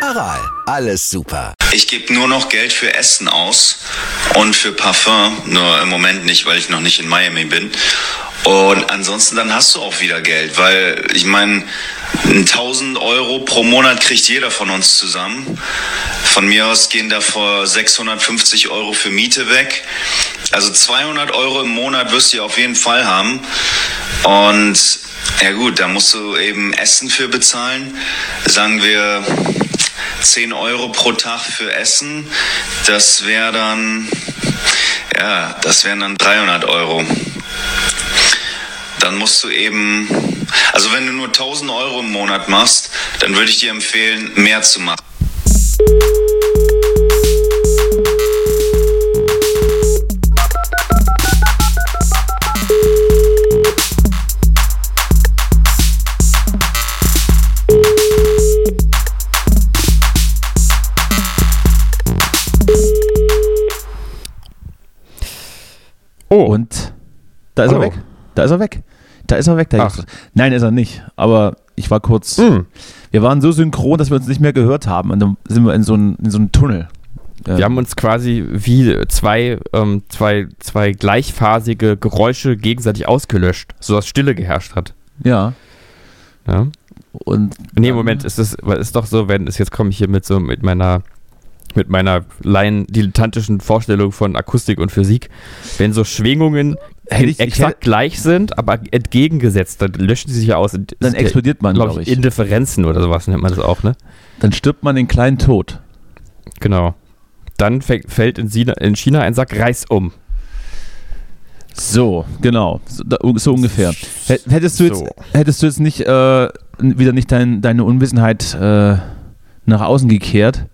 Aral, alles super. Ich gebe nur noch Geld für Essen aus und für Parfum. Nur im Moment nicht, weil ich noch nicht in Miami bin. Und ansonsten dann hast du auch wieder Geld, weil ich meine, 1000 Euro pro Monat kriegt jeder von uns zusammen. Von mir aus gehen davor 650 Euro für Miete weg. Also 200 Euro im Monat wirst du auf jeden Fall haben. Und ja gut, da musst du eben Essen für bezahlen. Sagen wir 10 Euro pro Tag für Essen. Das wäre dann, ja, das wären dann 300 Euro dann musst du eben, also wenn du nur 1000 Euro im Monat machst, dann würde ich dir empfehlen, mehr zu machen. Oh. Und da ist Hallo. er weg. Da ist er weg. Da ist er weg. Ach. Nein, ist er nicht. Aber ich war kurz. Hm. Wir waren so synchron, dass wir uns nicht mehr gehört haben. Und dann sind wir in so einen, in so einen Tunnel. Wir haben uns quasi wie zwei, ähm, zwei, zwei gleichphasige Geräusche gegenseitig ausgelöscht, sodass Stille geherrscht hat. ja. Ja? Und Nee, Moment, ist es ist doch so, wenn es jetzt komme ich hier mit so mit meiner mit meiner laien dilettantischen Vorstellung von Akustik und Physik, wenn so Schwingungen ich- ich exakt hätte- gleich sind, aber entgegengesetzt, dann löschen sie sich ja aus. Dann explodiert man, glaube glaube ich, ich. Indifferenzen oder sowas nennt man das auch, ne? Dann stirbt man den kleinen Tod. Genau. Dann fä- fällt in China, in China ein Sack Reis um. So, genau. So, so ungefähr. Hättest du jetzt, So. hättest du jetzt nicht äh, wieder nicht dein, deine Unwissenheit äh, nach außen gekehrt,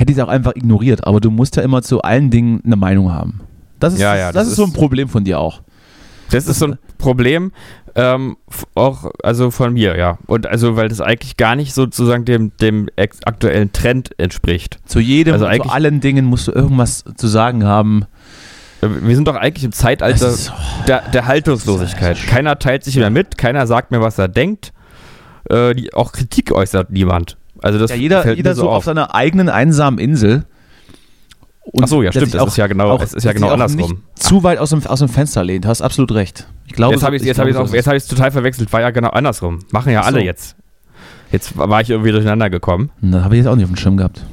hätte ich es auch einfach ignoriert. Aber du musst ja immer zu allen Dingen eine Meinung haben. Das ist, Ja, ja, das, das ist so ein ist- Problem von dir auch. Das ist so ein Problem, ähm, auch also von mir, ja. Und also, weil das eigentlich gar nicht sozusagen dem, dem aktuellen Trend entspricht. Zu jedem, Also zu allen Dingen musst du irgendwas zu sagen haben. Äh, Wir sind doch eigentlich im Zeitalter ist- der, der Haltungslosigkeit. Keiner teilt sich mehr mit, keiner sagt mir, was er denkt. Äh, die, auch Kritik äußert niemand. Also das Ja, jeder fällt jeder mir so auf auf. seiner eigenen einsamen Insel. Und Ach so, ja, stimmt, das ist ja genau- es ist ja genau auch andersrum. Zu weit aus dem, aus dem Fenster lehnt. Hast absolut recht. Ich glaube, Jetzt so- habe ich es hab auch- so hab ich's total verwechselt. War ja genau andersrum. Machen ja alle so. jetzt. Jetzt war ich irgendwie durcheinander gekommen. Das habe ich jetzt auch nicht auf dem Schirm gehabt.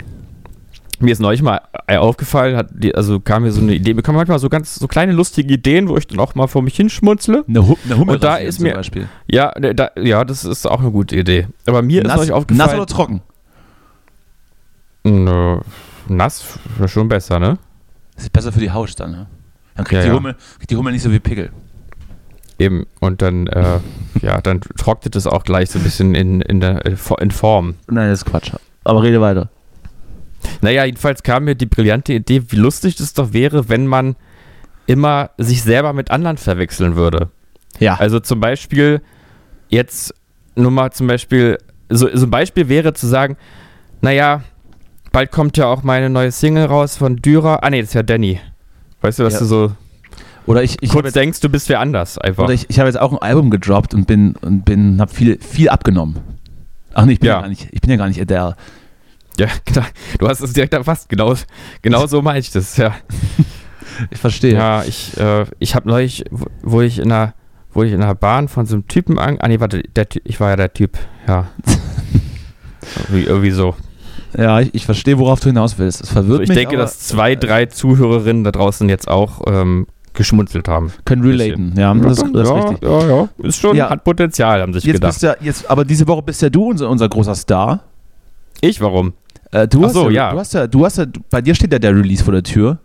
Mir ist neulich mal äh, aufgefallen, hat die, also kam mir so eine Idee, mir kommen manchmal so ganz so kleine lustige Ideen, wo ich dann auch mal vor mich hinschmunzle. Eine, Hu eine Hummel Und da ist zum mir- Beispiel. Ja, ne, da, ja, das ist auch eine gute Idee. Aber mir ist Nass, neulich aufgefallen. nass oder trocken? Nö, nass wäre schon besser, ne? Das ist besser für die Haut dann. Ne? Dann kriegt, Ja, die ja. Hummel, kriegt die Hummel nicht so wie Pickel. Eben. Und dann, äh, ja, dann trocknet es auch gleich so ein bisschen in, in, der, in Form. Nein, das ist Quatsch. Aber rede weiter. Naja, jedenfalls kam mir die brillante Idee, wie lustig das doch wäre, wenn man immer sich selber mit anderen verwechseln würde. Ja. Also zum Beispiel jetzt nur mal zum Beispiel, so, so ein Beispiel wäre zu sagen, naja, bald kommt ja auch meine neue Single raus von Dürer. Ah nee, das ist ja Danny. Weißt du, dass Ja. du so oder ich, ich habe kurz denkst, du bist wer anders einfach. oder ich, ich hab jetzt auch ein Album gedroppt und bin und bin habe viel viel abgenommen. Ach nee, ich bin ja, Ja. gar nicht, ich bin ja gar nicht Adele. Ja, genau. Du hast es direkt erfasst. Genau, genau so meine ich das, ja. Ich verstehe. Ja, ich, äh, ich habe neulich, wo- ich in einer, wo ich in einer Bahn von so einem Typen an. Ah nee, warte, der, ich war ja der Typ, ja. irgendwie, irgendwie so. Ja, ich, ich verstehe, worauf du hinaus willst. Es verwirrt so ich mich, denke, aber dass zwei, drei Zuhörerinnen da draußen jetzt auch ähm, geschmunzelt haben. können relaten. Ja, das, ist- das ist ja, richtig. ja, ja. Ist schon, Ja. hat Potenzial, haben sich Jetzt gedacht. bist ja, jetzt, aber diese Woche bist ja du unser, unser großer Star. ich, warum? Äh, du Ach hast so, ja, ja. Du hast ja, du hast ja, bei dir steht ja der Release vor der Tür.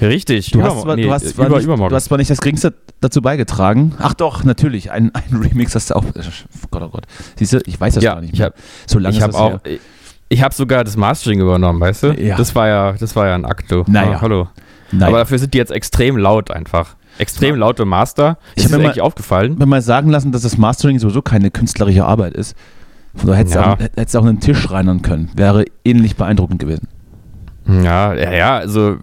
Richtig, Du, hast zwar, nee, du, hast zwar über, nicht, übermorgen. du hast zwar nicht das Geringste dazu beigetragen. Ach doch, natürlich. Ein, ein Remix hast du auch. Oh Gott, oh Gott. Siehst du, ich weiß das ja, gar nicht ich mehr. habe so lange ich ist hab das auch, her. ich, ich habe sogar das Mastering übernommen, weißt du? Ja. Das war ja, das war ja ein Akt, du. Naja. Ah, hallo. Nein. Aber dafür sind die jetzt extrem laut einfach. Extrem laute Master. Ich Ist hab mir eigentlich aufgefallen. mir mal sagen lassen, dass das Mastering sowieso keine künstlerische Arbeit ist. Daher hättest du Ja. auch, hättest auch einen Tisch reinern können. Wäre ähnlich beeindruckend gewesen. Ja, ja, ja, also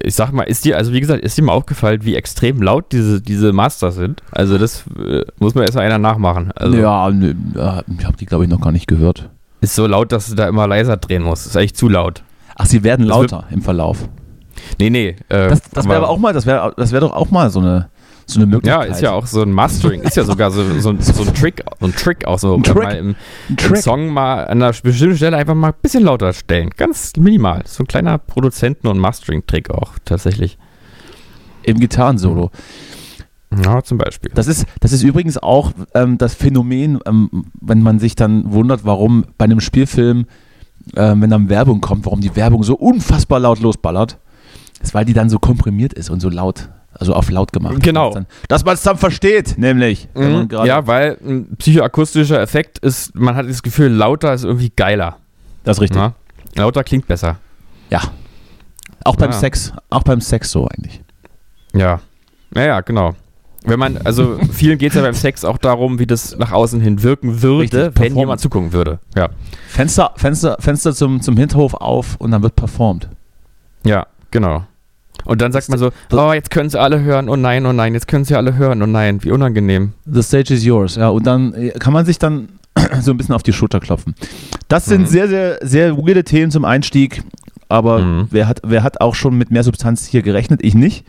ich sag mal, ist dir, also wie gesagt, ist dir mal aufgefallen, wie extrem laut diese, diese Masters sind? Also das äh, muss mir erstmal einer nachmachen. Also ja, nö, ich habe die, glaube ich, noch gar nicht gehört. ist so laut, dass du da immer leiser drehen musst. Ist eigentlich zu laut. Ach, sie werden lauter im Verlauf. Nee, nee. Äh, Das, das wäre aber auch mal, das wäre das wär doch auch mal so eine, so eine Ja, Möglichkeit. ist ja auch so ein Mastering, ist ja sogar so, so, ein- so ein Trick, so ein Trick auch so. Ein Trick. Mal im, ein im Trick. Song mal an einer bestimmten Stelle einfach mal ein bisschen lauter stellen. Ganz minimal. So ein kleiner Produzenten- und Mastering-Trick auch tatsächlich. Im Gitarrensolo. Ja, zum Beispiel. Das ist, das ist übrigens auch ähm, das Phänomen, ähm, wenn man sich dann wundert, warum bei einem Spielfilm, ähm, wenn dann Werbung kommt, warum die Werbung so unfassbar laut losballert. Das ist, weil die dann so komprimiert ist und so laut, also auf laut gemacht. Genau. Dass man es dann versteht, nämlich. Mhm, ja, weil ein psychoakustischer Effekt ist, man hat das Gefühl, lauter ist irgendwie geiler. das ist richtig. Na? Lauter klingt besser. Ja. Auch beim Ah. Sex, auch beim Sex so eigentlich. Ja. Ja, ja, genau. Wenn man, also vielen geht es ja beim Sex auch darum, wie das nach außen hin wirken würde, Richtig, wenn jemand zugucken würde. Ja. Fenster, Fenster, Fenster zum, zum Hinterhof auf und dann wird performt. Ja, genau. Und dann sagt man so, oh, jetzt können sie alle hören, oh nein, oh nein, jetzt können sie alle hören, oh nein, wie unangenehm. The stage is yours. Ja, und dann äh, kann man sich dann so ein bisschen auf die Schulter klopfen. Das sind Mhm. sehr, sehr, sehr weirde Themen zum Einstieg. Aber Mhm. wer, hat, wer hat auch schon mit mehr Substanz hier gerechnet? Ich nicht.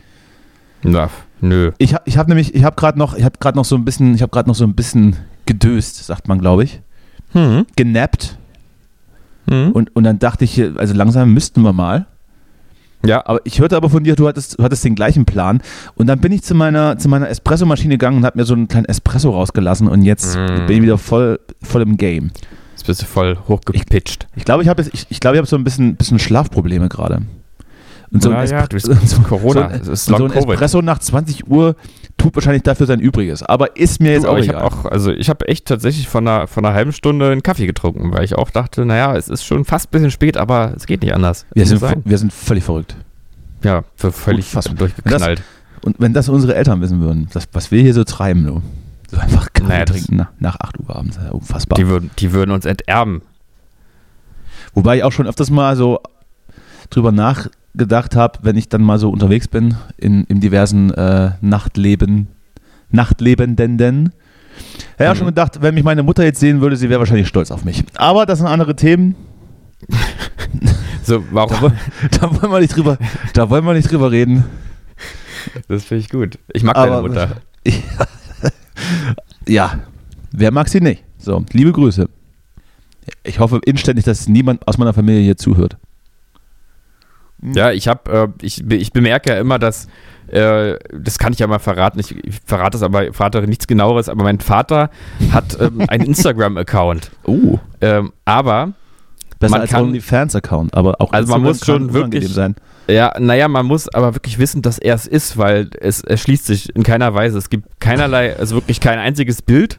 Na, nö. Ich habe ich hab nämlich, ich habe gerade noch, ich habe gerade noch so ein bisschen, ich habe gerade noch so ein bisschen gedöst, sagt man, glaube ich. Hm. Genappt. Hm. Und, und dann dachte ich, also langsam müssten wir mal. Ja, Aber ich hörte aber von dir, du hattest, du hattest den gleichen Plan. Und dann bin ich zu meiner, zu meiner Espressomaschine gegangen und habe mir so einen kleinen Espresso rausgelassen und jetzt Mm. bin ich wieder voll, voll im Game. jetzt bist du voll hochgepitcht. Ich glaube, ich habe ich, ich, glaub, ich hab so ein bisschen, bisschen Schlafprobleme gerade. Und so ein, Ja, ja, Espre- so, Corona. So ein, so ein. Espresso nach 20 Uhr tut wahrscheinlich dafür sein Übriges. Aber ist mir jetzt Du, auch ich egal. habe auch, also ich habe echt tatsächlich von einer, von einer halben Stunde einen Kaffee getrunken, weil ich auch dachte, naja, es ist schon fast ein bisschen spät, aber es geht nicht anders. wir, sind, wir sind völlig verrückt. Ja, völlig durchgeknallt. Und wenn das unsere Eltern wissen würden, das, was wir hier so treiben, du. So einfach Kaffee Naja, das- trinken nach, nach 8 Uhr abends. Ja, Unfassbar. Die würden, die würden uns enterben. Wobei ich auch schon öfters mal so drüber nachgedacht habe, wenn ich dann mal so unterwegs bin in, in diversen äh, Nachtleben, Nachtlebenden. Ja, Mhm. schon gedacht, wenn mich meine Mutter jetzt sehen würde, sie wäre wahrscheinlich stolz auf mich. Aber das sind andere Themen. So, Da, warum? woll- da wollen wir nicht drüber, da wollen wir nicht drüber reden. Das finde ich gut. Ich mag Aber- deine Mutter. Ja, wer mag sie nicht? So, liebe Grüße. Ich hoffe inständig, dass niemand aus meiner Familie hier zuhört. Ja, ich habe, äh, ich, ich bemerke ja immer, dass, äh, das kann ich ja mal verraten, ich, ich verrate es aber, verrate nichts genaueres, aber mein Vater hat ähm, einen Instagram-Account. Oh. Ähm, aber, Besser Man als kann- OnlyFans-Account, aber auch Also man muss schon wirklich- sein. ja, naja, man muss aber wirklich wissen, dass er es ist, weil es erschließt sich in keiner Weise. Es gibt keinerlei, also wirklich kein einziges Bild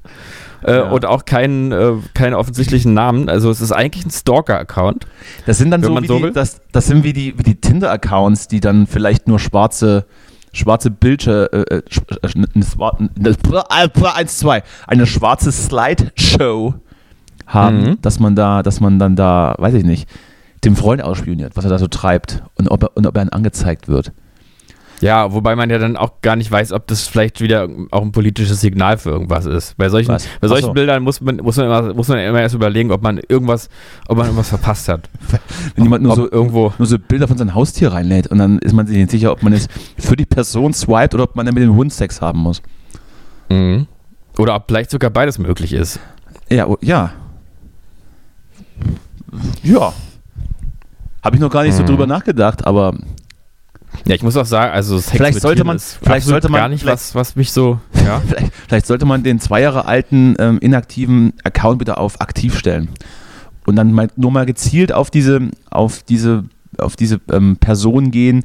äh, Ja. und auch keinen, äh, keinen offensichtlichen Namen. Also es ist eigentlich ein Stalker-Account. Das sind dann so wie so die, das, das sind wie die, wie die Tinder-Accounts, die dann vielleicht nur schwarze, schwarze Bildschirme, äh, äh, äh, eins, zwei, eine schwarze Slideshow haben, Mhm. dass man da, dass man dann da, weiß ich nicht, dem Freund ausspioniert, was er da so treibt und ob er, und ob er dann angezeigt wird. Ja, wobei man ja dann auch gar nicht weiß, ob das vielleicht wieder auch ein politisches Signal für irgendwas ist. Bei solchen, Was? bei solchen so. Bildern muss man, muss, man immer, muss man immer erst überlegen, ob man irgendwas, ob man irgendwas verpasst hat. Wenn jemand nur ob so irgendwo. nur so Bilder von seinem Haustier reinlädt und dann ist man sich nicht sicher, ob man es für die Person swiped oder ob man dann mit dem Hund Sex haben muss. Mhm. Oder ob vielleicht sogar beides möglich ist. Ja, oh, ja. Ja. Habe ich noch gar nicht so Mhm. drüber nachgedacht, aber Ja, ich muss auch sagen, also Sex Vielleicht sollte man- vielleicht sollte man- gar nicht was, was mich so, ja. vielleicht, vielleicht sollte man den zwei Jahre alten ähm, inaktiven Account wieder auf aktiv stellen. Und dann mal, nur mal gezielt auf diese, auf diese, auf diese ähm, Personen gehen,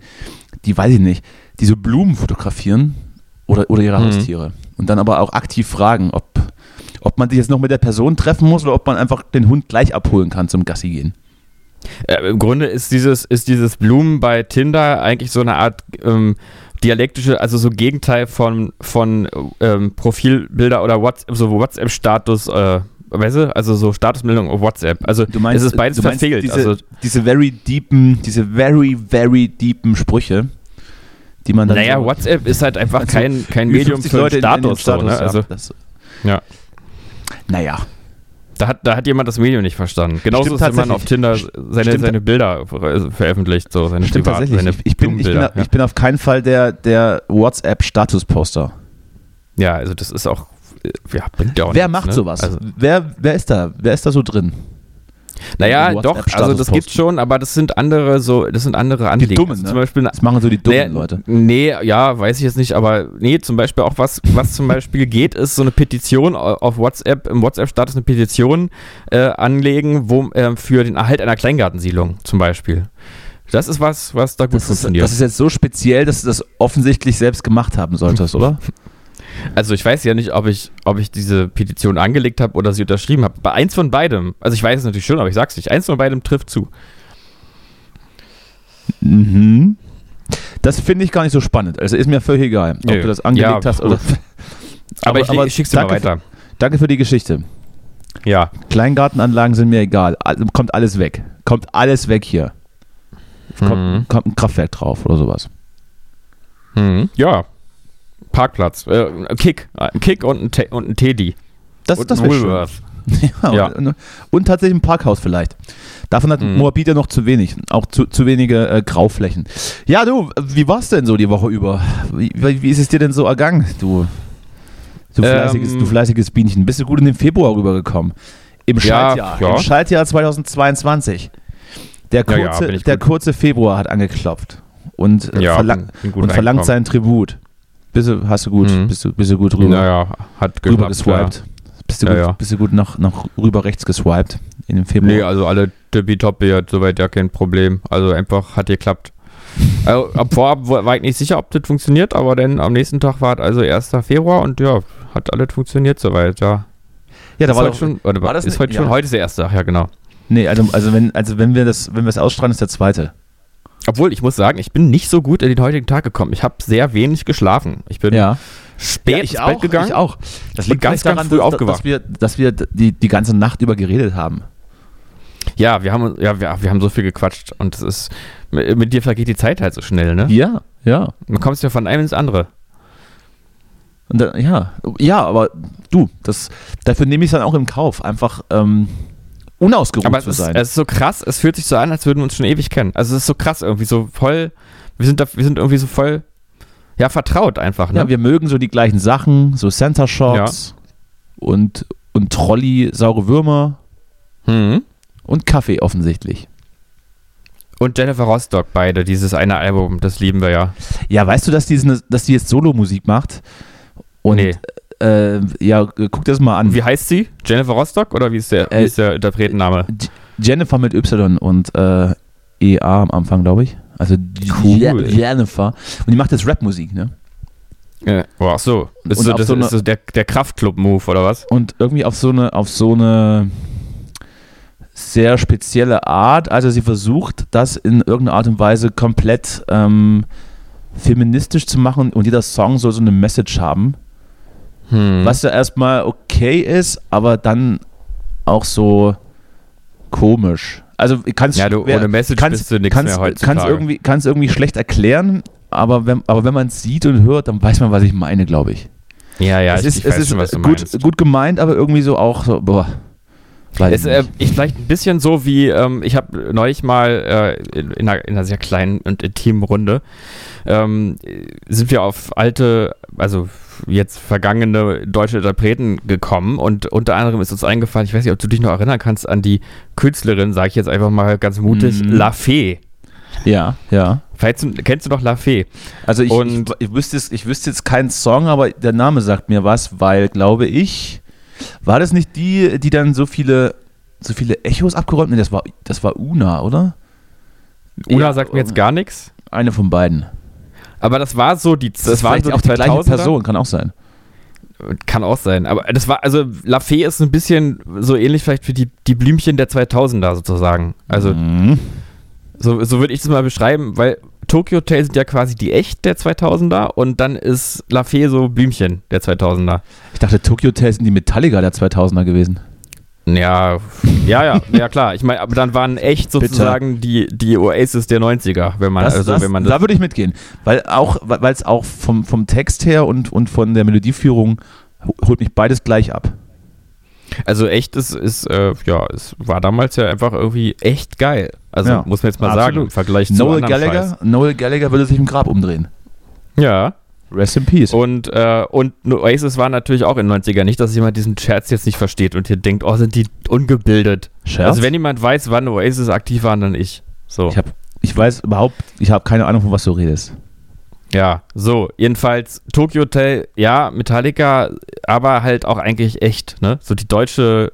die, weiß ich nicht, diese Blumen fotografieren oder, oder ihre Mhm. Haustiere. Und dann aber auch aktiv fragen, ob, ob man sich jetzt noch mit der Person treffen muss oder ob man einfach den Hund gleich abholen kann zum Gassi gehen. Äh, Im Grunde ist dieses, ist dieses Blumen bei Tinder eigentlich so eine Art ähm, dialektische, also so Gegenteil von, von ähm, Profilbilder oder WhatsApp, so WhatsApp-Status, äh, weißt du, also so Statusmeldung auf WhatsApp. Also Du meinst, es ist beides verfehlt. Diese, also, diese very deepen, diese very, very deepen Sprüche, die man dann. naja, so, WhatsApp ist halt einfach Also, kein, kein Medium 50 für Leute in- in den Status. so, ne? ja. Also, Das, ja. naja. Da hat, da hat jemand das Medium nicht verstanden. Genauso Stimmt ist, wenn man auf Tinder seine, Stimmt. seine Bilder ver- veröffentlicht, so seine Stimmt Privat- tatsächlich. seine Ich, ich, bin, ich, bin, Blumenbilder, ich bin auf keinen Fall der, der WhatsApp-Status-Poster. ja. ja, also das ist auch, äh, ja, bringt ja auch Wer nichts, macht ne? sowas? Also, wer, wer ist da? Wer ist da so drin? Naja, doch, also das gibt schon, aber das sind andere so, das sind andere Anliegen. Dummen, also ne? Zum Beispiel Das machen so die dummen Nee, Leute. Nee, ja, weiß ich jetzt nicht, aber nee, zum Beispiel auch was, was zum Beispiel geht, ist so eine Petition au- auf WhatsApp, im WhatsApp-Status eine Petition äh, anlegen, wo, äh, für den Erhalt einer Kleingartensiedlung zum Beispiel. Das ist was, was da gut Das ist, funktioniert. das ist jetzt so speziell, dass du das offensichtlich selbst gemacht haben solltest, oder? also ich weiß ja nicht, ob ich, ob ich diese Petition angelegt habe oder sie unterschrieben habe. Bei eins von beidem, also ich weiß es natürlich schon, aber ich sag's nicht, eins von beidem trifft zu. Mhm. Das finde ich gar nicht so spannend. Also ist mir völlig egal, ob Nö. du das angelegt Ja, hast oder. Aber, ich, ich schick's dir mal weiter. Danke für die Geschichte. Ja. Kleingartenanlagen sind mir egal. Kommt alles weg. Kommt alles weg hier. Kommt, Mhm. kommt ein Kraftwerk drauf oder sowas. Mhm. Ja. Parkplatz. Äh, Kick. Ein Kick und ein, Te und ein Teddy. Das, und das ein wäre schön. Woolworth. Ja, Ja. Und, und tatsächlich ein Parkhaus vielleicht. Davon hat Mhm. Moabit ja noch zu wenig. Auch zu, zu wenige äh, Grauflächen. Ja, du, wie war's denn so die Woche über? Wie, wie ist es dir denn so ergangen, du? Du fleißiges, Ähm, du fleißiges Bienchen. Bist du gut in den Februar rübergekommen? Im Ja, Schaltjahr. ja. Im Schaltjahr 2022. Der Ja, ja, kurze, der kurze Februar hat angeklopft und, äh, Ja, verlang, und verlangt seinen Tribut. Bist du, hast du gut, Mhm. bist, du, bist du gut rüber, Naja, hat rüber geklappt. geswiped. Bist du, Ja, gut, ja. Bist du gut nach, nach rüber rechts geswiped in dem Februar? Nee, also alle tippitoppi hat soweit ja kein Problem. Also einfach hat geklappt. Also, ab vorab war ich nicht sicher, ob das funktioniert, aber dann am nächsten Tag war es also 1. Februar und ja, hat alles funktioniert soweit, ja. ja, da ist war heute doch, schon, war das ist heute schon, ja. heute ist der erste Tag, ja genau. Nee, also, also wenn, also wenn wir das, wenn wir es ausstrahlen, ist der zweite. Obwohl, ich muss sagen, ich bin nicht so gut in den heutigen Tag gekommen. Ich habe sehr wenig geschlafen. Ich bin Ja. spät ins Bett gegangen. Ich auch. Das Und ganz, ganz früh dass, aufgewacht. dass wir, dass wir die, die ganze Nacht über geredet haben. Ja, wir haben, ja, wir, wir haben so viel gequatscht und es ist, mit, dir vergeht die Zeit halt so schnell, ne? Ja, ja. Man kommt ja von einem ins andere. Und dann, ja, ja, aber du, das, dafür nehme ich es dann auch im Kauf, einfach ähm, unausgeruht Aber es zu ist, sein. es ist so krass, es fühlt sich so an, als würden wir uns schon ewig kennen. Also es ist so krass irgendwie, so voll, wir sind, da, wir sind irgendwie so voll, ja, vertraut einfach, ne? ja, wir mögen so die gleichen Sachen, so Center Shocks und, und Trolley, saure Würmer Mhm. und Kaffee offensichtlich. Und Jennifer Rostock, beide, dieses eine Album, das lieben wir ja. Ja, weißt du, dass die, dass die jetzt Solo-Musik macht? Und Nee. Äh, ja, guck das mal an. Wie heißt sie? Jennifer Rostock oder wie ist der, wie Äh, ist der Interpretenname? Jennifer mit Y und äh, EA am Anfang, glaube ich. Also Cool. Je- Jennifer. Und die macht jetzt Rap-Musik, ne? Äh, oh, ach so. Ist Und so, das so eine- ist so der, der Kraftclub-Move oder was? Und irgendwie auf so eine, auf so eine sehr spezielle Art. Also sie versucht, das in irgendeiner Art und Weise komplett ähm, feministisch zu machen und jeder Song soll so eine Message haben. Hm. Was ja erstmal okay ist, aber dann auch so komisch. Also kannst Ja, du, wer- ohne Message kannst, bist du nichts kannst, mehr heutzutage. kannst irgendwie, kannst irgendwie schlecht erklären, aber wenn, aber wenn man es sieht und hört, dann weiß man, was ich meine, glaube ich. ja, ja, es ich, ist, ich es ist schon, gut, gut gemeint, aber irgendwie so auch so, boah. Ich äh, ich vielleicht ein bisschen so wie, ähm, ich habe neulich mal äh, in, in, einer, in einer sehr kleinen und intimen Runde, ähm, sind wir auf alte, also jetzt vergangene deutsche Interpreten gekommen und unter anderem ist uns eingefallen, ich weiß nicht, ob du dich noch erinnern kannst, an die Künstlerin, sage ich jetzt einfach mal ganz mutig, Mhm. La Fee. ja, ja. Vielleicht kennst du noch La Fee? Also ich, ich, ich, wüsste jetzt, ich wüsste jetzt keinen Song, aber der Name sagt mir was, weil, glaube ich, war das nicht die, die dann so viele, so viele Echos abgeräumt? Nee, das war, das war Una, oder? Una Ja, sagt mir jetzt gar nichts. Eine von beiden. Aber das war so die, das, waren vielleicht so auch die gleiche 2000er. Person, kann auch sein. Kann auch sein. Aber das war, also La Fee ist ein bisschen so ähnlich vielleicht wie die, die Blümchen der 2000er sozusagen. Also Mhm. so, so würde ich das mal beschreiben, weil Tokyo Hotel sind ja quasi die echt der 2000er und dann ist La Fee so Blümchen der 2000er. Ich dachte, Tokyo Hotel sind die Metallica der 2000er gewesen. Ja, ja, ja, ja klar. Ich meine, aber dann waren echt sozusagen die, die Oasis der 90er, wenn man, Das, also das, wenn man da das, würde ich mitgehen. Weil auch, weil es auch vom, vom Text her und, und von der Melodieführung ho- holt mich beides gleich ab. Also echt ist, ist äh, ja, es war damals ja einfach irgendwie echt geil. Also Ja, muss man jetzt mal absolut. sagen, im Vergleich zu Noel Gallagher, Scheiß. Noel Gallagher würde sich im Grab umdrehen. Ja, Rest in Peace. und, äh, und Oasis war natürlich auch in den 90er. Nicht, dass jemand diesen Scherz jetzt nicht versteht und hier denkt, oh, sind die ungebildet. Scherz? Also wenn jemand weiß, wann Oasis aktiv waren, dann ich. So. ich, hab, ich weiß überhaupt, ich habe keine Ahnung, von was du redest. Ja, so, jedenfalls Tokyo Hotel, ja, Metallica, aber halt auch eigentlich echt, ne? So die deutsche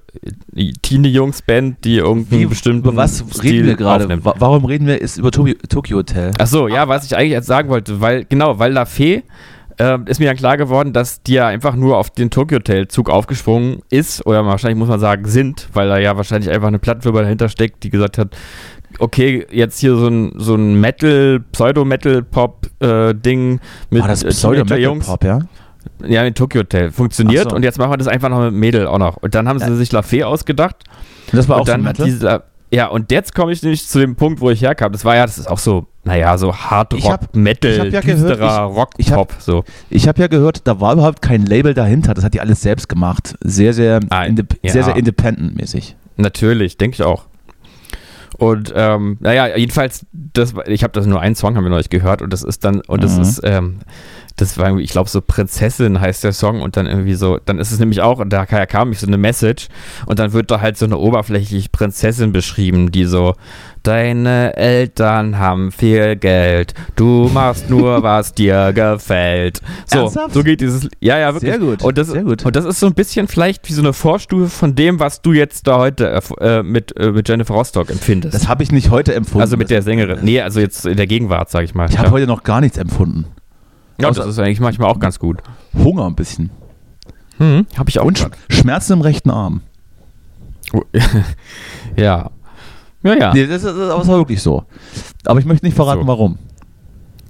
Teenie-Jungs-Band, die irgendwie bestimmten über was Stil reden wir gerade? Warum reden wir ist über Tokyo, Tokyo Hotel? Ach so, ja, was ich eigentlich jetzt sagen wollte, weil, genau, weil La Fee äh, ist mir dann klar geworden, dass die ja einfach nur auf den Tokyo Hotel-Zug aufgesprungen ist, oder wahrscheinlich muss man sagen, sind, weil da ja wahrscheinlich einfach eine Plattenfirma dahinter steckt, die gesagt hat, okay, jetzt hier so ein, so ein Metal, Pseudo-Metal-Pop-Ding mit War das äh, Pseudo Metal Teenager-Jungs. Pop, ja? Ja, mit Tokyo Hotel. Funktioniert so. und jetzt machen wir das einfach noch mit Mädel auch noch. Und dann haben sie sich La Fee ausgedacht. Und das war auch und dann so Metal? dieser. Ja, und jetzt komme ich nämlich zu dem Punkt, wo ich herkam. Das war ja, das ist auch so, naja, so Hard Ich Rock, hab- Metal, ich hab ja gehört, Rock, ich hab- Pop, so. Ich habe ja gehört, da war überhaupt kein Label dahinter. Das hat die alles selbst gemacht. Sehr, sehr, Ah, ja. sehr, sehr independent-mäßig. Natürlich, denke ich auch. Und ähm, naja, jedenfalls, das, ich habe das nur einen Song haben wir neulich gehört und das ist dann, und das Mhm. ist, ähm, das war irgendwie, ich glaube, so Prinzessin heißt der Song und dann irgendwie so, dann ist es nämlich auch, und da ka- kam ich so eine Message und dann wird da halt so eine oberflächlich Prinzessin beschrieben, die so, deine Eltern haben viel Geld, du machst nur, was dir gefällt. So, Ernsthaft? so geht dieses, ja, ja, wirklich. Sehr gut, Und das, sehr gut. Und das ist so ein bisschen vielleicht wie so eine Vorstufe von dem, was du jetzt da heute äh, mit, äh, mit Jennifer Rostock empfindest. Das habe ich nicht heute empfunden. also mit der Sängerin. Nee, also jetzt in der Gegenwart, sag ich mal. Ich habe ja. heute noch gar nichts empfunden. ja, das ist eigentlich manchmal auch ganz gut. Hunger ein bisschen. Hm, habe ich auch. Und Sch Schmerzen im rechten Arm. grad. ja. Ja, ja. Nee, das, ist, das war wirklich so. Aber ich möchte nicht verraten, So. warum.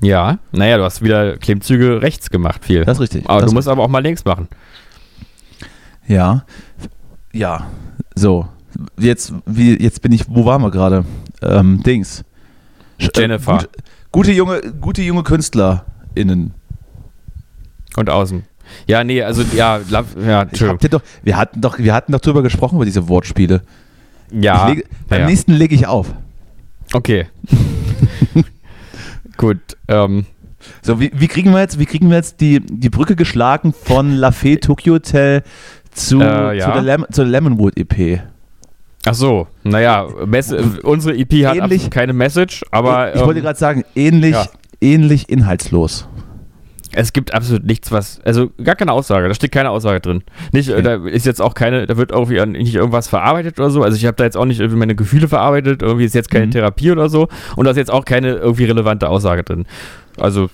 Ja, naja, du hast wieder Klebzüge rechts gemacht, viel. Das ist richtig. aber du musst aber auch mal links machen. Ja. Ja. So. Jetzt, wie, jetzt bin ich, wo waren wir gerade? Ähm, Dings. Äh, Jennifer. Gut, gute, junge, gute junge KünstlerInnen. Und außen. Ja, nee, also ja, ja, Ich true. hab dir doch, wir, hatten doch, wir hatten doch drüber gesprochen, über diese Wortspiele. Ja, ich lege, beim ja. nächsten lege ich auf. okay. Gut, ähm, So, wie, wie kriegen wir jetzt, wie kriegen wir jetzt die, die Brücke geschlagen von La Fee Tokyo Hotel zu, Äh, ja. zu der, Lem zur Lemonwood EP? ach so, naja, Mess äh, unsere EP hat Ähnlich- keine Message, aber ich wollte ähm, gerade sagen, ähnlich, ja. ähnlich inhaltslos. Es gibt absolut nichts, was, also gar keine Aussage, da steht keine Aussage drin. Nicht, äh, da ist jetzt auch keine, da wird irgendwie nicht irgendwas verarbeitet oder so, also ich habe da jetzt auch nicht irgendwie meine Gefühle verarbeitet, irgendwie ist jetzt keine Mhm. Therapie oder so und da ist jetzt auch keine irgendwie relevante Aussage drin. Also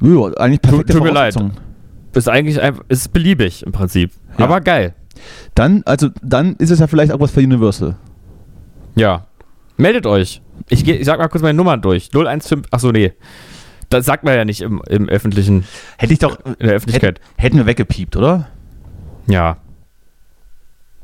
Ja, eigentlich perfekte tut mir leid. Ist eigentlich einfach, ist beliebig im Prinzip, Ja. aber geil. Dann, also, dann ist es ja vielleicht auch was für Universal. Ja. Meldet euch. Ich, geh, ich sag mal kurz meine Nummern durch. 015. Achso, nee. Das sagt man ja nicht im, im öffentlichen, Hätte ich doch, in der Öffentlichkeit. hätten, hätten wir weggepiept, oder? Ja.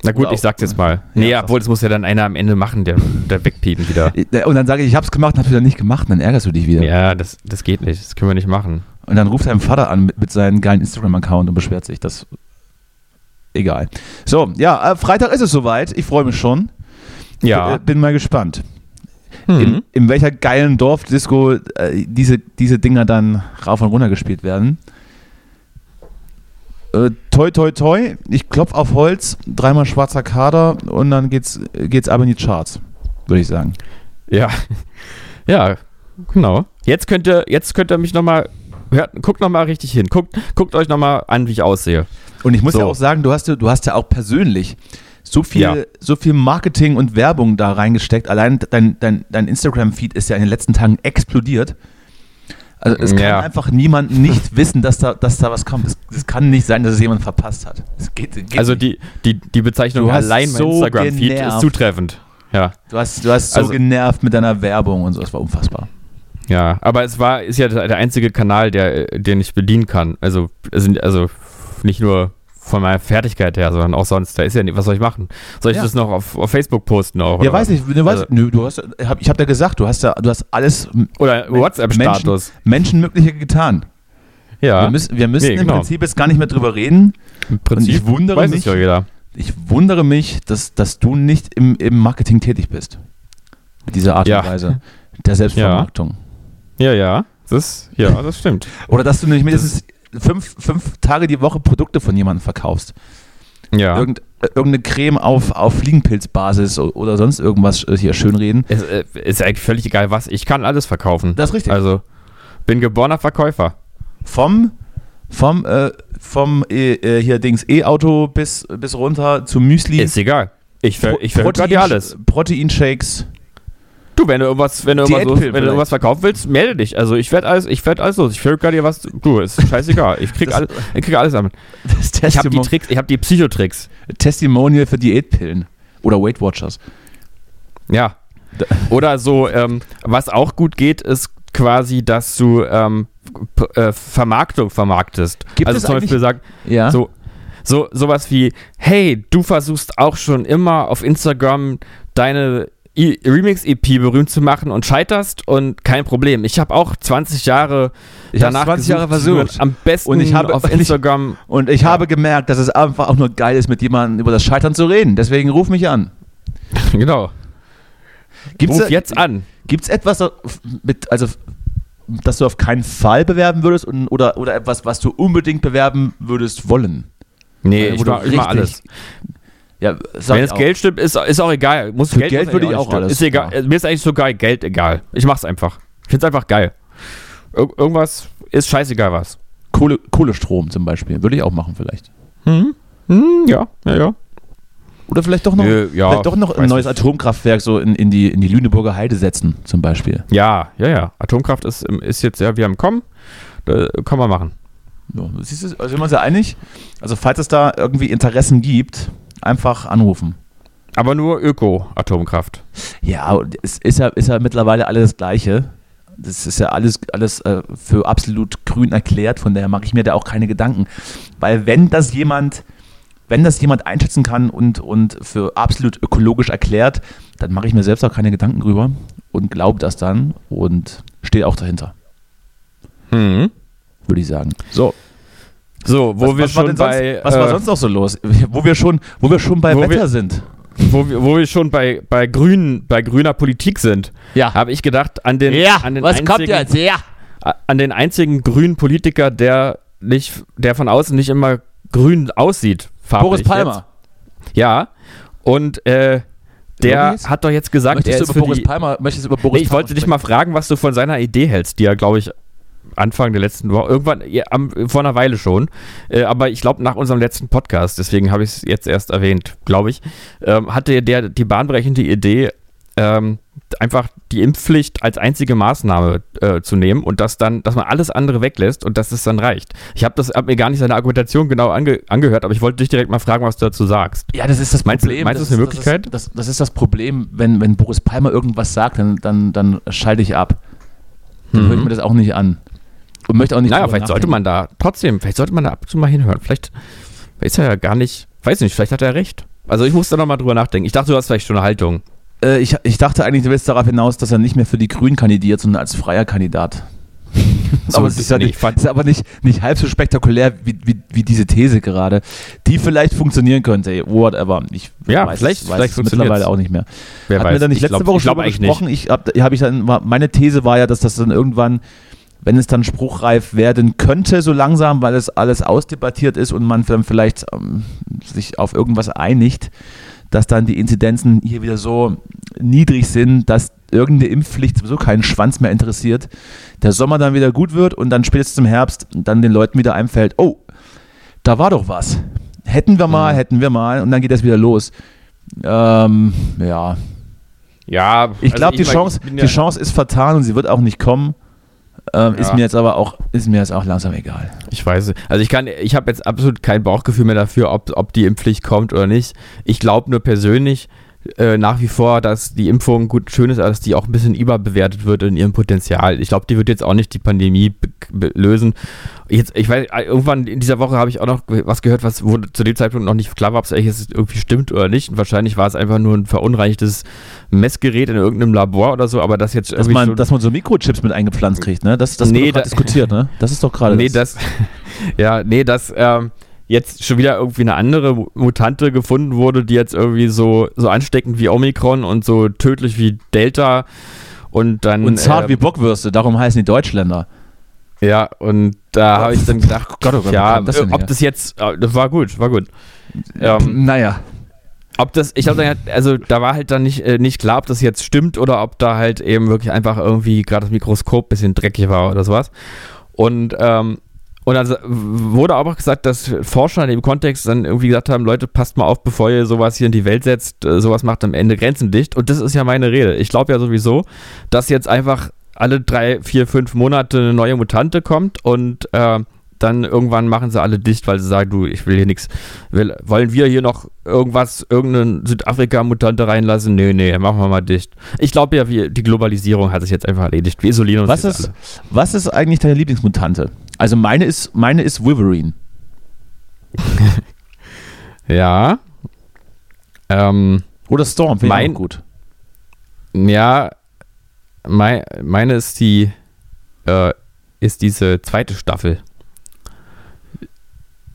Na gut, ich sag's jetzt mal. Nee, Ja, obwohl, das muss ja dann einer am Ende machen, der, der wegpiepen wieder. Und dann sage ich, ich hab's gemacht, du dann nicht gemacht, dann ärgerst du dich wieder. Ja, das, das geht nicht. Das können wir nicht machen. Und dann ruft dein Vater an mit, mit seinem geilen Instagram-Account und beschwert sich. Das egal. So, ja, äh, Freitag ist es soweit. Ich freue mich schon. Ja. Äh, Bin mal gespannt. Mhm. In, in welcher geilen Dorfdisco äh, diese, diese Dinger dann rauf und runter gespielt werden. Äh, toi, toi, toi. Ich klopf auf Holz, dreimal schwarzer Kader und dann geht's, geht's ab in die Charts, würde ich sagen. Ja. Ja, genau. Jetzt könnt ihr, jetzt könnt ihr mich nochmal, guckt nochmal richtig hin. Guckt, guckt euch nochmal an, wie ich aussehe. Und ich muss So. ja auch sagen, du hast, du hast ja auch persönlich so viel, Ja. so viel Marketing und Werbung da reingesteckt. Allein dein, dein, dein Instagram-Feed ist ja in den letzten Tagen explodiert. Also es kann Ja. einfach niemand nicht wissen, dass da, dass da was kommt. Es, es kann nicht sein, dass es jemand verpasst hat. Geht, geht Also die, die, die Bezeichnung allein so Instagram-Feed ist zutreffend. Ja. du hast, du hast so also- genervt mit deiner Werbung und so. Es war unfassbar. Ja, aber es war, ist ja der einzige Kanal, der, den ich bedienen kann. Also, also, also nicht nur von meiner Fertigkeit her, sondern auch sonst. Da ist ja nicht, was soll ich machen? Soll ich Ja. das noch auf, auf Facebook posten auch? Ja, weiß ich. Du weißt, Also- nö, du hast, hab, ich habe dir gesagt, du hast ja, du hast alles Oder WhatsApp-Status. Menschen, Menschenmögliche getan. Ja, Wir müssen, wir müssen Nee, im genau. Prinzip jetzt gar nicht mehr drüber reden. im Prinzip ich wundere weiß mich- ja jeder. Ich wundere mich, dass, dass du nicht im, im Marketing tätig bist. Mit dieser Art Ja. und Weise der Selbstvermarktung. Ja, ja, das, ja, das stimmt. Oder dass du nicht mindestens fünf, fünf Tage die Woche Produkte von jemandem verkaufst. Ja. Irgend, äh, irgendeine Creme auf, auf Fliegenpilzbasis oder sonst irgendwas äh, hier schönreden. Es äh, ist eigentlich völlig egal was. Ich kann alles verkaufen. Das ist richtig. Also, bin geborener Verkäufer. Vom, vom, äh, vom äh, hier Dings E-Auto bis, bis runter zu Müsli. Ist egal. Ich, ver ich verhökere dir alles. Proteinshakes. Du, wenn du irgendwas, wenn du irgendwas, los, wenn du irgendwas verkaufen willst, melde dich. Also ich werde alles, ich werde alles los. Ich verhökere dir was. Du, ist scheißegal. Ich krieg, Das- alle, ich krieg alles. Das Ich habe die Tricks, ich habe die Psychotricks. Testimonial für Diätpillen. Oder Weight Watchers. Ja. Oder so, ähm, was auch gut geht, ist quasi, dass du ähm, äh, Vermarktung vermarktest. Gibt also zum Beispiel sagen, Ja. so, so sowas wie, hey, du versuchst auch schon immer auf Instagram deine Remix-EP berühmt zu machen und scheiterst und kein Problem. Ich habe auch 20 Jahre Ich danach 20 Jahre versucht. Am besten Und ich habe- auf Instagram. Und ich habe gemerkt, dass es einfach auch nur geil ist, mit jemandem über das Scheitern zu reden. Deswegen ruf mich an. genau. Gibt's Ruf jetzt an. Gibt's etwas, das- mit, also, das du auf keinen Fall bewerben würdest und, oder, oder etwas, was du unbedingt bewerben würdest wollen? Nee, Wo ich mach, mach richtig- alles. Ja, sag Wenn das. Geld stimmt, ist, ist auch egal. Muss Für Geld, Geld würde ich auch stimmen. alles, Ist egal. ja. Mir ist eigentlich sogar Geld egal. Ich mach's einfach. Ich find's einfach geil. Ir irgendwas ist scheißegal was. Kohle, Kohlestrom zum Beispiel. Würde ich auch machen vielleicht. Hm? Hm, ja, ja, ja. Oder vielleicht doch noch, Nö, ja, vielleicht doch noch ein neues nicht. Atomkraftwerk so in, in, die, in die Lüneburger Heide setzen, zum Beispiel. Ja, ja, ja. Atomkraft ist, ist jetzt ja wieder im Kommen. Da kann man machen. Ja, siehst du, also sind wir uns ja einig? Also falls es da irgendwie Interessen gibt, einfach anrufen. Aber nur Öko-Atomkraft. Ja, es ist ja, ist ja mittlerweile alles das Gleiche. Das ist ja alles, alles äh, für absolut grün erklärt, von daher mache ich mir da auch keine Gedanken. Weil wenn das jemand, wenn das jemand einschätzen kann und, und für absolut ökologisch erklärt, dann mache ich mir selbst auch keine Gedanken drüber und glaube das dann und stehe auch dahinter, Hm. würde ich sagen. So, So, wo was, wir was schon sonst, bei. was war äh, sonst noch so los? Wo wir schon, wo wir schon bei Wo wir- Wetter sind. wo, wir, wo wir schon bei, bei, grün, bei grüner Politik sind, Ja. habe ich gedacht, an den, an den einzigen, Ja. an den einzigen grünen Politiker, der nicht, der von außen nicht immer grün aussieht. Boris Palmer. Jetzt. Ja. Und äh, der Wirklich? hat doch jetzt gesagt, Möchtest er du ist über für Boris Palmer, möchtest du über Boris Nee, ich wollte dich mal fragen, was du von seiner Idee hältst, die er, glaube ich, Anfang der letzten Woche, irgendwann, ja, am, vor einer Weile schon, äh, aber ich glaube nach unserem letzten Podcast, deswegen habe ich es jetzt erst erwähnt, glaube ich, ähm, hatte der die bahnbrechende Idee, ähm, einfach die Impfpflicht als einzige Maßnahme äh, zu nehmen und das dann, dass man alles andere weglässt und dass es dann reicht. Ich habe das hab mir gar nicht seine Argumentation genau ange, angehört, aber ich wollte dich direkt mal fragen, was du dazu sagst. Ja, das ist das Meinst Problem. meinst du, das ist eine ist- Möglichkeit? Das, das, das ist das Problem, wenn, wenn Boris Palmer irgendwas sagt, dann, dann, dann schalte ich ab. Dann höre ich mir das auch nicht an. Und möchte auch nicht. Naja, vielleicht sollte nachdenken. man da trotzdem, vielleicht sollte man da ab und zu mal hinhören. Vielleicht ist er ja gar nicht, weiß nicht, vielleicht hat er recht. Also ich muss da nochmal drüber nachdenken. Ich dachte, du hast vielleicht schon eine Haltung. Äh, ich, ich dachte eigentlich, du willst darauf hinaus, dass er nicht mehr für die Grünen kandidiert, sondern als freier Kandidat. So, aber es ist, ja nicht, ich ist aber nicht, nicht halb so spektakulär wie, wie, wie diese These gerade, die vielleicht funktionieren könnte. ey, Whatever. Ich Ja, weiß, vielleicht- weiß vielleicht mittlerweile auch nicht mehr. Wer Hatten weiß. wir da nicht ich letzte glaub, Woche ich glaub schon gesprochen? Ich hab, hab ich dann, war, meine These war ja, dass das dann irgendwann, wenn es dann spruchreif werden könnte, so langsam, weil es alles ausdebattiert ist und man dann vielleicht ähm, sich auf irgendwas einigt, dass dann die Inzidenzen hier wieder so niedrig sind, dass irgendeine Impfpflicht sowieso keinen Schwanz mehr interessiert, der Sommer dann wieder gut wird und dann spätestens im Herbst dann den Leuten wieder einfällt, oh, da war doch was. Hätten wir mal, Mhm. hätten wir mal und dann geht das wieder los. Ähm, ja, Ja, ich also glaube, die, mein, Chance, die Chance ist vertan und sie wird auch nicht kommen. Ähm, Ist Ja. mir jetzt aber auch, ist mir jetzt auch langsam egal. Ich weiß es. Also ich kann, ich habe jetzt absolut kein Bauchgefühl mehr dafür, ob, ob die Impfpflicht kommt oder nicht. Ich glaube nur persönlich äh, nach wie vor, dass die Impfung gut schön ist, aber dass die auch ein bisschen überbewertet wird in ihrem Potenzial. Ich glaube, die wird jetzt auch nicht die Pandemie lösen. Jetzt, ich weiß, irgendwann in dieser Woche habe ich auch noch was gehört, was wo zu dem Zeitpunkt noch nicht klar war, ob es irgendwie stimmt oder nicht. Und wahrscheinlich war es einfach nur ein verunreinigtes Messgerät in irgendeinem Labor oder so, aber das jetzt Dass man, so dass man so Mikrochips mit eingepflanzt kriegt, ne? Das, das Nee, da- diskutiert, ne? Das ist doch gerade Nee, das, ja, nee, dass ähm, jetzt schon wieder irgendwie eine andere Mu- Mutante gefunden wurde, die jetzt irgendwie so, so ansteckend wie Omikron und so tödlich wie Delta und dann. Und zart ähm, wie Bockwürste, darum heißen die Deutschländer. Ja, und da habe ich dann gedacht, Gott, oh Gott, ja, das ob her? das jetzt, äh, das war gut, war gut. Ähm, naja. ob das, ich glaube, also da war halt dann nicht, äh, nicht klar, ob das jetzt stimmt oder ob da halt eben wirklich einfach irgendwie gerade das Mikroskop ein bisschen dreckig war oder sowas. Und, ähm, und dann wurde aber auch gesagt, dass Forscher in dem Kontext dann irgendwie gesagt haben, Leute, passt mal auf, bevor ihr sowas hier in die Welt setzt, äh, sowas macht am Ende Grenzen dicht. Und das ist ja meine Rede. Ich glaube ja sowieso, dass jetzt einfach alle drei, vier, fünf Monate eine neue Mutante kommt und äh, dann irgendwann machen sie alle dicht, weil sie sagen, du, ich will hier nichts. Wollen wir hier noch irgendwas, irgendeinen Südafrika-Mutante reinlassen? Nee, nee, machen wir mal dicht. Ich glaube ja, wir, die Globalisierung hat sich jetzt einfach erledigt. Wir isolieren uns Was ist, alle. was ist eigentlich deine Lieblingsmutante? Also meine ist, meine ist Wolverine. Ja. Ähm, Oder Storm, finde ich Mein- auch gut. ja, mei, meine ist die, äh, ist diese zweite Staffel.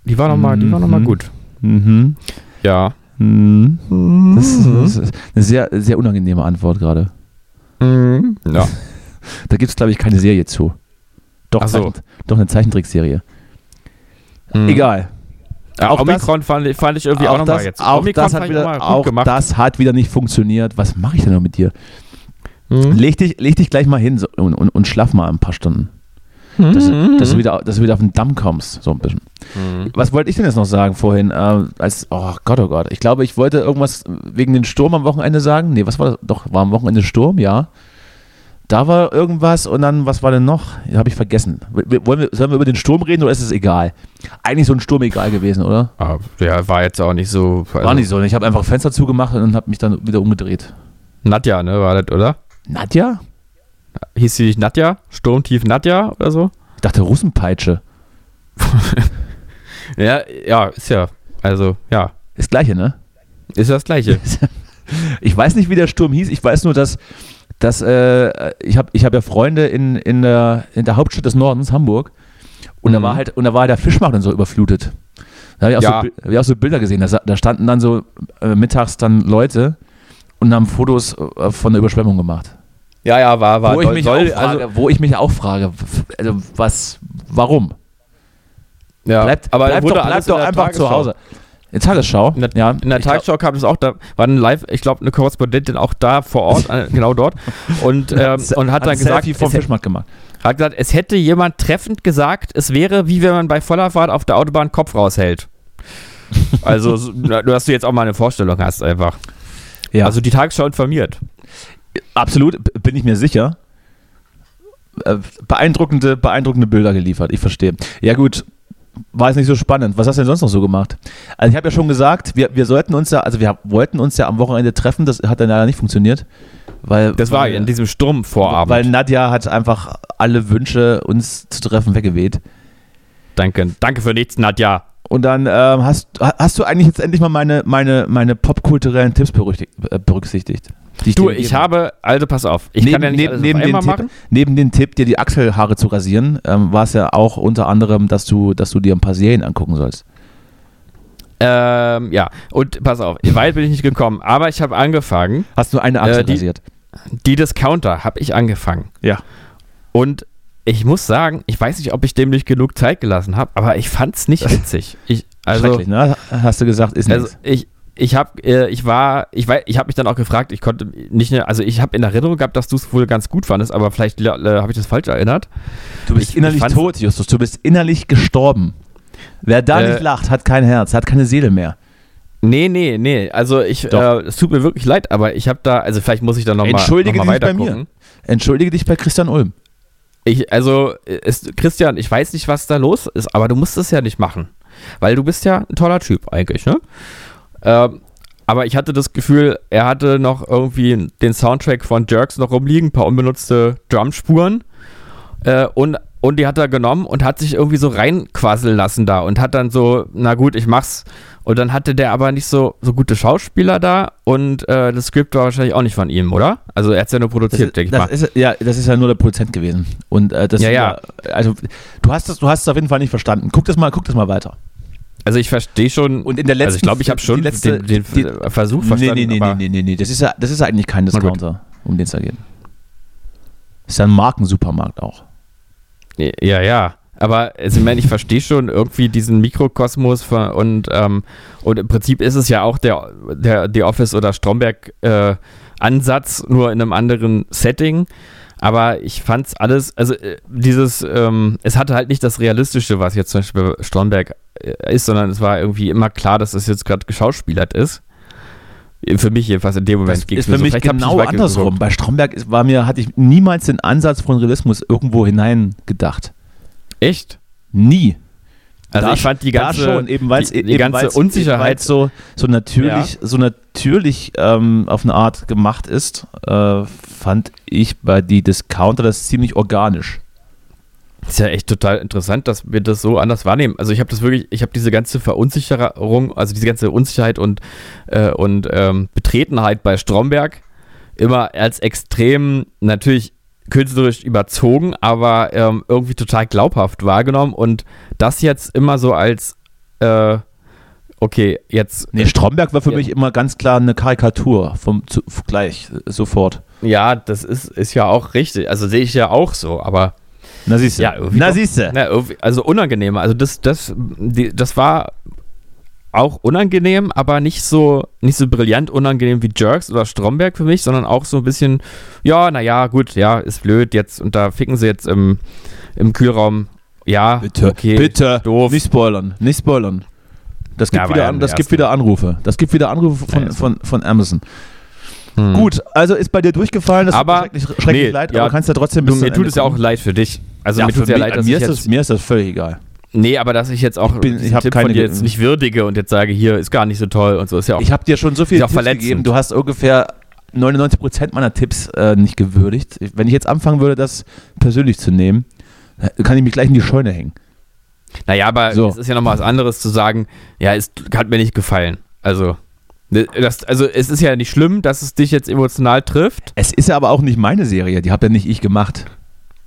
Die war nochmal, die war noch mal Mhm. gut. Mhm. Ja. Mhm. Das, ist, das ist eine sehr, sehr unangenehme Antwort gerade. Mhm. Ja. Da gibt es, glaube ich, keine Serie zu. Doch, so. Zeichen, doch eine Zeichentrickserie. Mhm. Egal. Ja, Auch das- Omikron fand, ich- fand ich irgendwie auch, nochmal das, jetzt. auch Omikron das hat wieder, auch das hat wieder nicht funktioniert. Was mache ich denn noch mit dir? Mhm. Leg dich, leg dich gleich mal hin so, und, und, und schlaf mal ein paar Stunden. Dass, Mhm. dass, du wieder, dass du wieder auf den Damm kommst, so ein bisschen. Mhm. Was wollte ich denn jetzt noch sagen vorhin? Äh, als, oh Gott, oh Gott. Ich glaube, ich wollte irgendwas wegen den Sturm am Wochenende sagen. Nee, was war das? Doch, war am Wochenende Sturm, ja. Da war irgendwas und dann, was war denn noch? Habe ich vergessen. Wollen wir, sollen wir über den Sturm reden oder ist es egal? Eigentlich so ein Sturm egal gewesen, oder? Ah, ja, war jetzt auch nicht so. Also, War nicht so. Ich habe einfach Fenster zugemacht und habe mich dann wieder umgedreht. Nadja, ne, war das, oder? Nadja? Hieß sie nicht Nadja? Sturmtief Nadja oder so? Ich dachte Russenpeitsche. Ja, ja, ist ja. Also, ja. Das gleiche, ne? Ist ja das Gleiche. Ich weiß nicht, wie der Sturm hieß. Ich weiß nur, dass, dass äh, ich habe ich hab ja Freunde in, in, der, in der Hauptstadt des Nordens, Hamburg. Und da Mhm. war halt, und da war der Fischmarkt und so überflutet. Da habe ich, auch Ja. so hab ich auch so Bilder gesehen. Da, da standen dann so äh, mittags dann Leute und haben Fotos äh, von der Überschwemmung gemacht. Ja, ja, war, war. wo, ich mich auch frage, wo ich mich auch frage, also was, warum? ja, Bleibt, aber bleibt doch, bleibt doch einfach zu Tagesschau. Hause. In Tagesschau? In der, ja, in der ich glaub- Tagesschau kam das auch, da war ein Live, ich glaube, eine Korrespondentin auch da vor Ort, äh, genau dort, und, ähm, und hat ein dann gesagt, vom Fischmarkt gemacht. hat gesagt, es hätte jemand treffend gesagt, es wäre wie wenn man bei voller Fahrt auf der Autobahn Kopf raushält. Also, dass du jetzt auch mal eine Vorstellung hast, einfach. Ja. Also die Tagesschau informiert. Absolut, bin ich mir sicher. Äh, Beeindruckende, beeindruckende Bilder geliefert, ich verstehe. Ja gut, war jetzt nicht so spannend. Was hast du denn sonst noch so gemacht? Also ich habe ja schon gesagt, wir, wir sollten uns ja, also wir wollten uns ja am Wochenende treffen, das hat dann leider nicht funktioniert. Weil, Das war weil, in diesem Sturmvorabend. Weil Nadja hat einfach alle Wünsche, uns zu treffen, weggeweht. danke, danke für nichts, Nadja. Und dann ähm, hast, hast du eigentlich jetzt endlich mal meine, meine, meine popkulturellen Tipps berücksichtigt? Äh, die Du, dir ich habe, also pass auf, ich neben, kann ja nicht neben, neben, den Tipp, machen. neben den Tipp, dir die Achselhaare zu rasieren, ähm, war es ja auch unter anderem, dass du, dass du dir ein paar Serien angucken sollst. Ähm, ja, und pass auf, weit bin ich nicht gekommen, aber ich habe angefangen, Hast du eine Achse Äh, die- rasiert? die Discounter habe ich angefangen. Ja. Und ich muss sagen, ich weiß nicht, ob ich dem nicht genug Zeit gelassen habe, aber ich fand es nicht witzig. Ich, also, Schrecklich, ne? Hast du gesagt, ist also nichts. ich, ich habe, äh, ich war, ich weiß, ich habe mich dann auch gefragt, ich konnte nicht, mehr- also ich habe in Erinnerung gehabt, dass du es wohl ganz gut fandest, aber vielleicht äh, habe ich das falsch erinnert. Du bist ich- innerlich ich tot, Justus. Du bist innerlich gestorben. Wer da Äh, nicht lacht, hat kein Herz, hat keine Seele mehr. Nee, nee, nee. Also ich, äh, es tut mir wirklich leid, aber ich habe da, also vielleicht muss ich da nochmal noch Entschuldige mal dich bei mir. Entschuldige dich bei Christian Ulm. Ich, also, ist, Christian, ich weiß nicht, was da los ist, aber du musst es ja nicht machen. Weil du bist ja ein toller Typ eigentlich, ne? Ähm, aber ich hatte das Gefühl, er hatte noch irgendwie den Soundtrack von Jerks noch rumliegen, ein paar unbenutzte Drumspuren. Äh, und, und die hat er genommen und hat sich irgendwie so reinquasseln lassen da und hat dann so, na gut, ich mach's. Und dann hatte der aber nicht so, so gute Schauspieler da und äh, das Skript war wahrscheinlich auch nicht von ihm, oder? Also er hat es ja nur produziert, denke ich mal. Ist, ja, das ist ja nur der Produzent gewesen. Und äh, das Ja, ja. Also du hast es, du hast es auf jeden Fall nicht verstanden. Guck das mal, guck das mal weiter. Also ich verstehe schon. Und in der also ich letzten- glaube, ich habe schon letzte- den, den die- Versuch verstanden. nee, nee, nee, nee, nee, nee, nee. Das ist ja, das ist ja eigentlich kein. Discounter, um den es da geht. Ist ja ein Markensupermarkt auch. Ja, ja. Aber also, ich meine, ich verstehe schon irgendwie diesen Mikrokosmos und, ähm, und im Prinzip ist es ja auch der, der The Office oder Stromberg äh, Ansatz, nur in einem anderen Setting. Aber ich fand es alles, also äh, dieses, ähm, es hatte halt nicht das Realistische, was jetzt zum Beispiel bei Stromberg äh, ist, sondern es war irgendwie immer klar, dass es jetzt gerade geschauspielert ist. Für mich jedenfalls in dem Moment ist mir für so. mich ich genau andersrum. geguckt. Bei Stromberg war mir, hatte ich niemals den Ansatz von Realismus irgendwo hineingedacht. Echt? Nie. Also Da ich fand die ganze, schon, eben weil's, die, die eben ganze weil's- Unsicherheit weil's so, so natürlich, so natürlich ähm, auf eine Art gemacht ist, äh, fand ich bei die Discounter das ziemlich organisch. Ist ja echt total interessant, dass wir das so anders wahrnehmen. Also ich habe das wirklich, ich habe diese ganze Verunsicherung, also diese ganze Unsicherheit und, äh, und ähm, Betretenheit bei Stromberg immer als extrem natürlich künstlerisch überzogen, aber ähm, irgendwie total glaubhaft wahrgenommen und das jetzt immer so als äh, okay, jetzt Nee, Stromberg war für Ja. mich immer ganz klar eine Karikatur vom zu, gleich sofort. ja, das ist, ist ja auch richtig, also sehe ich ja auch so, aber Na siehst du. Ja, Na siehst du. Also unangenehmer. Also das, das, die, das war auch unangenehm, aber nicht so, nicht so brillant unangenehm wie Jerks oder Stromberg für mich, sondern auch so ein bisschen, ja, naja, gut, ja, ist blöd jetzt und da ficken sie jetzt im, im Kühlraum. Ja, Bitte, okay, bitte, doof. nicht spoilern, nicht spoilern. Das gibt, Ja, wieder, an, das gibt wieder Anrufe. Das gibt wieder Anrufe von, Ja, von, von Amazon. Hm. Gut, also ist bei dir durchgefallen, das Aber- tut mir schrecklich, schrecklich nee, leid, ja, aber kannst ja trotzdem Du, bis mir tut es ja auch leid für dich. Also ja, mir tut es ja leid, dass mir, ist das, mir ist das völlig egal. Nee, aber dass ich jetzt auch bin- ich diesen hab Tipp keine von dir jetzt nicht würdige und jetzt sage, hier ist gar nicht so toll und so ist ja auch Ich habe dir schon so viel Tipps verletzend. gegeben, du hast ungefähr 99% meiner Tipps äh, nicht gewürdigt. Ich- Wenn ich jetzt anfangen würde, das persönlich zu nehmen, äh, kann ich mich gleich in die Scheune hängen. Naja, aber So. es ist ja nochmal was anderes zu sagen, ja, es hat mir nicht gefallen. Also, ne, das, also es ist ja nicht schlimm, dass es dich jetzt emotional trifft. Es ist ja aber auch nicht meine Serie, die habe ja nicht ich gemacht.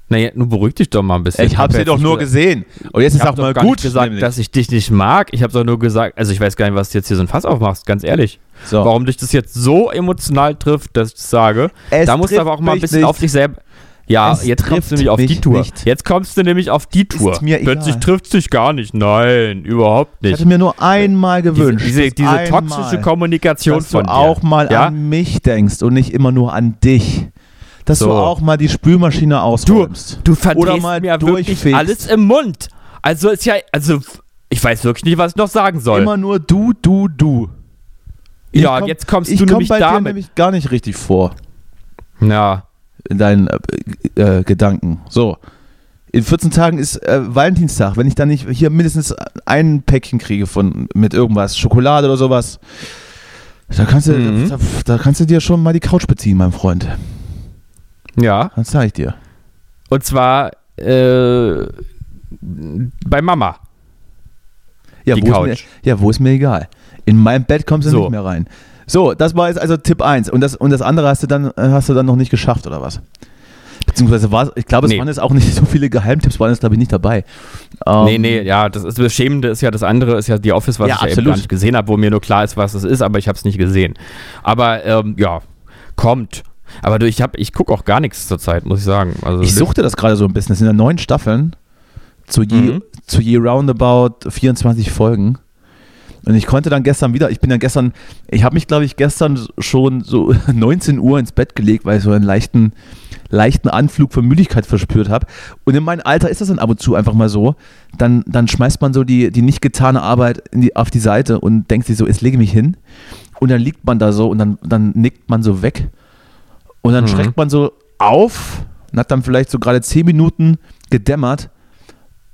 Naja, nun beruhig dich doch mal ein bisschen. Ich habe hab sie doch nur gesehen. Und jetzt Ich ist auch mal gut nicht gesagt, nämlich. dass ich dich nicht mag. Ich habe doch nur gesagt, also ich weiß gar nicht, was du jetzt hier so ein Fass aufmachst, ganz ehrlich. so. Warum dich das jetzt so emotional trifft, dass ich das sage. Es da musst du aber auch mal ein bisschen nicht. auf dich selber. Ja, Es jetzt kommst du nämlich auf die Tour. nicht. Jetzt kommst du nämlich auf die Tour. Plötzlich trifft es dich gar nicht. Nein, überhaupt Ich nicht. hatte mir nur einmal Diese, gewünscht. diese, das diese einmal, toxische Kommunikation dass von du dir. auch mal Ja? an mich denkst und nicht immer nur an dich. Dass du So. auch mal die Spülmaschine Du, ausräumst. du verdrehst Oder mal mir wirklich alles im Mund. Also ist ja, also ich weiß wirklich nicht, was ich noch sagen soll. Immer nur du, du, du. ja, komm- jetzt kommst ich du komm nämlich bei dir damit. nämlich gar nicht richtig vor. Ja, in deinen äh, äh, Gedanken. So. In 14 Tagen ist äh, Valentinstag. Wenn ich dann nicht hier mindestens ein Päckchen kriege von mit irgendwas, Schokolade oder sowas, da kannst du, Mhm. da, da kannst du dir schon mal die Couch beziehen, mein Freund. Ja. Das zeige ich dir. Und zwar äh, bei Mama. Ja, Die wo Ist Couch. mir, ja, wo ist mir egal. In mein Bett kommst du So. nicht mehr rein. So, das war jetzt also Tipp 1. Und das, und das andere hast du dann, äh, hast du dann noch nicht geschafft, oder was? Beziehungsweise war es, ich glaube, es Nee. waren jetzt auch nicht so viele Geheimtipps, waren jetzt, glaube ich, nicht dabei. Ähm, nee, nee, ja, das, ist, das Schämende ist ja das andere, ist ja die Office, was Ja, ich ja eben absolut. gar nicht gesehen habe, wo mir nur klar ist, was es ist, aber ich habe es nicht gesehen. Aber ähm, ja, kommt. Aber du, ich, hab- ich gucke auch gar nichts zurzeit, muss ich sagen. Also, Ich suchte das gerade so ein bisschen. Es sind ja neun Staffeln zu je, Mhm. zu je roundabout 24 Folgen. Und ich konnte dann gestern wieder, ich bin dann gestern, ich habe mich glaube ich gestern schon so 19 Uhr ins Bett gelegt, weil ich so einen leichten, leichten Anflug von Müdigkeit verspürt habe. Und in meinem Alter ist das dann ab und zu einfach mal so. Dann, dann schmeißt man so die, die nicht getane Arbeit die, auf die Seite und denkt sich so, jetzt lege ich mich hin. Und dann liegt man da so und dann, dann nickt man so weg. Und dann Mhm. schreckt man so auf und hat dann vielleicht so gerade zehn Minuten gedämmert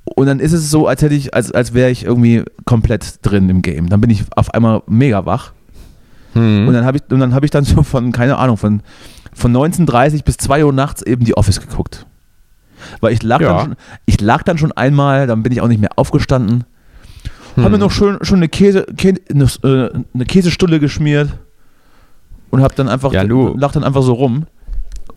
und dann ist es so, als hätte ich, als, als wäre ich irgendwie komplett drin im Game. Dann bin ich auf einmal mega wach. Hm. Und dann habe ich, und dann habe ich dann so von, keine Ahnung, von, von 19.30 bis 2 Uhr nachts eben die Office geguckt. Weil ich lag, Ja. dann schon, ich lag dann schon einmal, dann bin ich auch nicht mehr aufgestanden. Hm. Habe mir noch schön, schon eine, Käse, Kä- eine, äh, eine Käsestulle geschmiert und habe dann einfach, Ja, lag dann einfach so rum.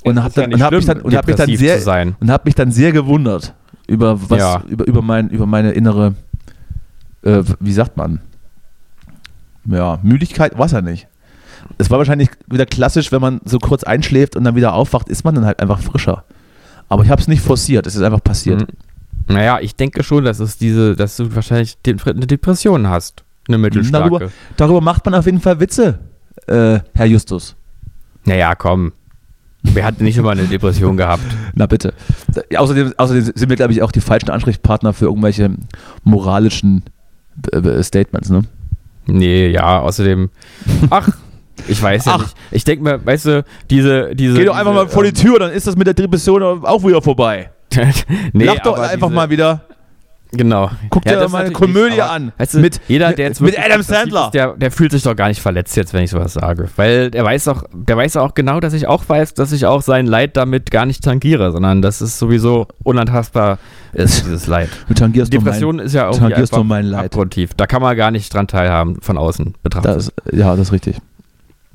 Und habe ja dann, und hab mich dann, und hab mich dann sehr, und habe mich dann sehr gewundert über was, Ja. über, über, mein, über meine innere, äh, wie sagt man, ja, Müdigkeit, weiß er nicht. Es war wahrscheinlich wieder klassisch, wenn man so kurz einschläft und dann wieder aufwacht, ist man dann halt einfach frischer. Aber ich habe es nicht forciert, es ist einfach passiert. Hm. Naja, ich denke schon, dass es diese, dass du wahrscheinlich eine Depression hast. Eine mittelstarke. Darüber, darüber macht man auf jeden Fall Witze, äh, Herr Justus. Naja, komm. Wer hat nicht schon mal eine Depression gehabt? Na bitte. Außerdem, außerdem sind wir, glaube ich, auch die falschen Ansprechpartner für irgendwelche moralischen äh, äh, Statements, ne? Nee, ja, außerdem. Ach, ich weiß ja Ach. nicht. Ich denke mir, weißt du, diese. diese Geh doch einfach diese, mal vor die Tür, dann ist das mit der Depression auch wieder vorbei. Ähm, nee, Lach doch einfach diese, mal wieder. Genau. Guck dir das mal eine Komödie nicht, aber, an. Weißt du, Mit- jeder, der jetzt mit Adam Sandler. Ist, der, der fühlt sich doch gar nicht verletzt jetzt, wenn ich sowas sage. Weil der weiß auch, der weiß auch genau, dass ich auch weiß, dass ich auch sein Leid damit gar nicht tangiere, sondern dass es sowieso unantastbar ist, dieses Leid. Du tangierst Depression mein, ist ja auch tangierst nur mein Leid. abgrundtief. Da kann man gar nicht dran teilhaben, von außen betrachtet. Das, ja, das ist richtig.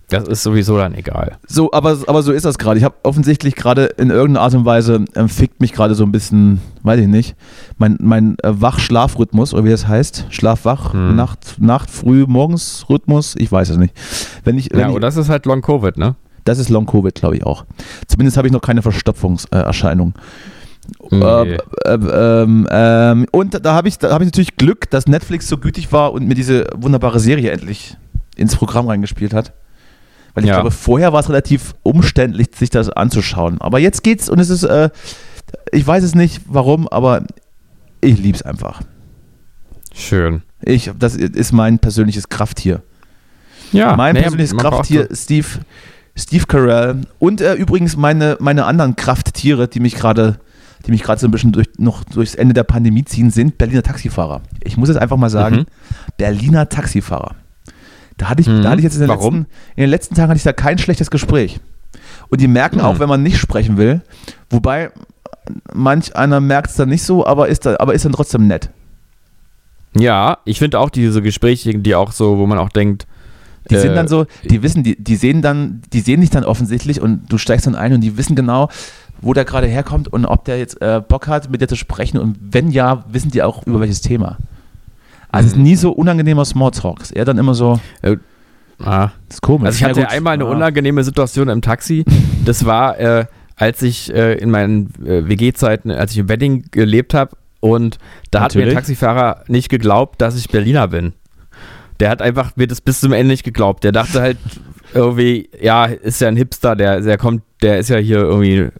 Das ist sowieso dann egal. So, aber, aber so ist das gerade. Ich habe offensichtlich gerade in irgendeiner Art und Weise ähm, fickt mich gerade so ein bisschen, weiß ich nicht, mein, mein äh, Wach-Schlaf-Rhythmus, oder wie das heißt. Schlaf-Wach, Hm. Nacht, Nacht, Früh, Morgens-Rhythmus, ich weiß es nicht. Wenn ich, wenn Ja, und das ist halt Long Covid, ne? das ist Long-Covid, glaube ich auch. Zumindest habe ich noch keine Verstopfungserscheinung. Nee. Ähm, ähm, ähm, und da habe ich, da hab ich natürlich Glück, dass Netflix so gütig war und mir diese wunderbare Serie endlich ins Programm reingespielt hat. Weil ich Ja. glaube, vorher war es relativ umständlich, sich das anzuschauen. Aber jetzt geht's und es ist, äh, ich weiß es nicht warum, aber ich liebe es einfach. Schön. Ich, das ist mein persönliches Krafttier. Ja, mein nee, persönliches Krafttier, Steve, Steve Carell. Und äh, übrigens meine, meine anderen Krafttiere, die mich gerade die mich gerade so ein bisschen durch, noch durchs Ende der Pandemie ziehen, sind Berliner Taxifahrer. Ich muss jetzt einfach mal sagen, Mhm. Berliner Taxifahrer. Da hatte ich, Mhm. da hatte ich jetzt in den, Warum? letzten, in den letzten Tagen hatte ich da kein schlechtes Gespräch. Und die merken Mhm. auch, wenn man nicht sprechen will, wobei manch einer merkt es dann nicht so, aber ist, da, aber ist dann trotzdem nett. Ja, ich finde auch diese Gespräche, die auch so, wo man auch denkt, Die Äh, sind dann so, die wissen, die, die sehen dann, die sehen dich dann offensichtlich und du steigst dann ein und die wissen genau, wo der gerade herkommt und ob der jetzt äh, Bock hat, mit dir zu sprechen und wenn ja, wissen die auch über welches Thema. Also es ist nie so unangenehmer Smalltalk. Ist eher dann immer so, ah, das ist komisch. Also ich Ja, hatte gut. einmal eine Ja. unangenehme Situation im Taxi. Das war, äh, als ich äh, in meinen äh, WG-Zeiten, als ich im Wedding gelebt habe und da hat mir ein Natürlich. Taxifahrer nicht geglaubt, dass ich Berliner bin. Der hat einfach mir das bis zum Ende nicht geglaubt. Der dachte halt irgendwie, ja, ist ja ein Hipster, der, der kommt, der ist ja hier irgendwie äh,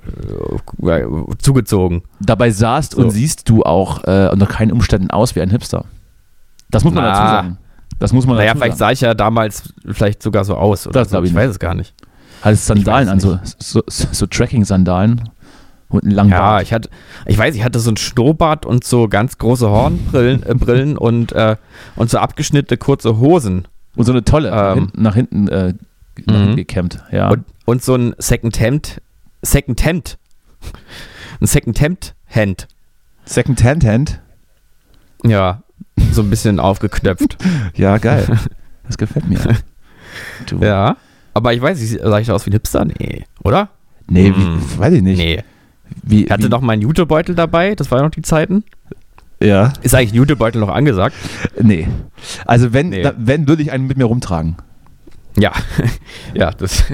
zugezogen. Dabei sahst So. und siehst du auch äh, unter keinen Umständen aus wie ein Hipster. Das muss man Na. dazu sagen. Das muss man Naja, dazu vielleicht sagen. sah ich ja damals vielleicht sogar so aus. Oder Das so. ich ich weiß es gar nicht. Hattest Sandalen Ich an, so, so, so Tracking-Sandalen und einen langen Ja, Bart. ich hatte, ich weiß, ich hatte so ein Schnurrbart und so ganz große Hornbrillen äh, Brillen und, äh, und so abgeschnittene kurze Hosen Und so eine tolle, nach Ähm. hinten, nach hinten, äh, nach Mhm. hinten gekämmt. Ja. und, und so ein Second Hemd, Second Hemd, ein Second Hemd Hand, Second Hand Hand. ja, so ein bisschen aufgeknöpft. Ja, geil. Das gefällt mir. Du. ja, aber ich weiß, nicht, sah ich da aus wie ein Hipster? Nee, oder? Nee, Hm. wie, weiß ich nicht. Nee. Wie, Ich hatte wie, noch meinen Jutebeutel dabei, das waren noch die Zeiten. Ja. Ist eigentlich ein Jutebeutel noch angesagt? Nee. Also wenn, Nee. da, wenn würde ich einen mit mir rumtragen. Ja, ja, das,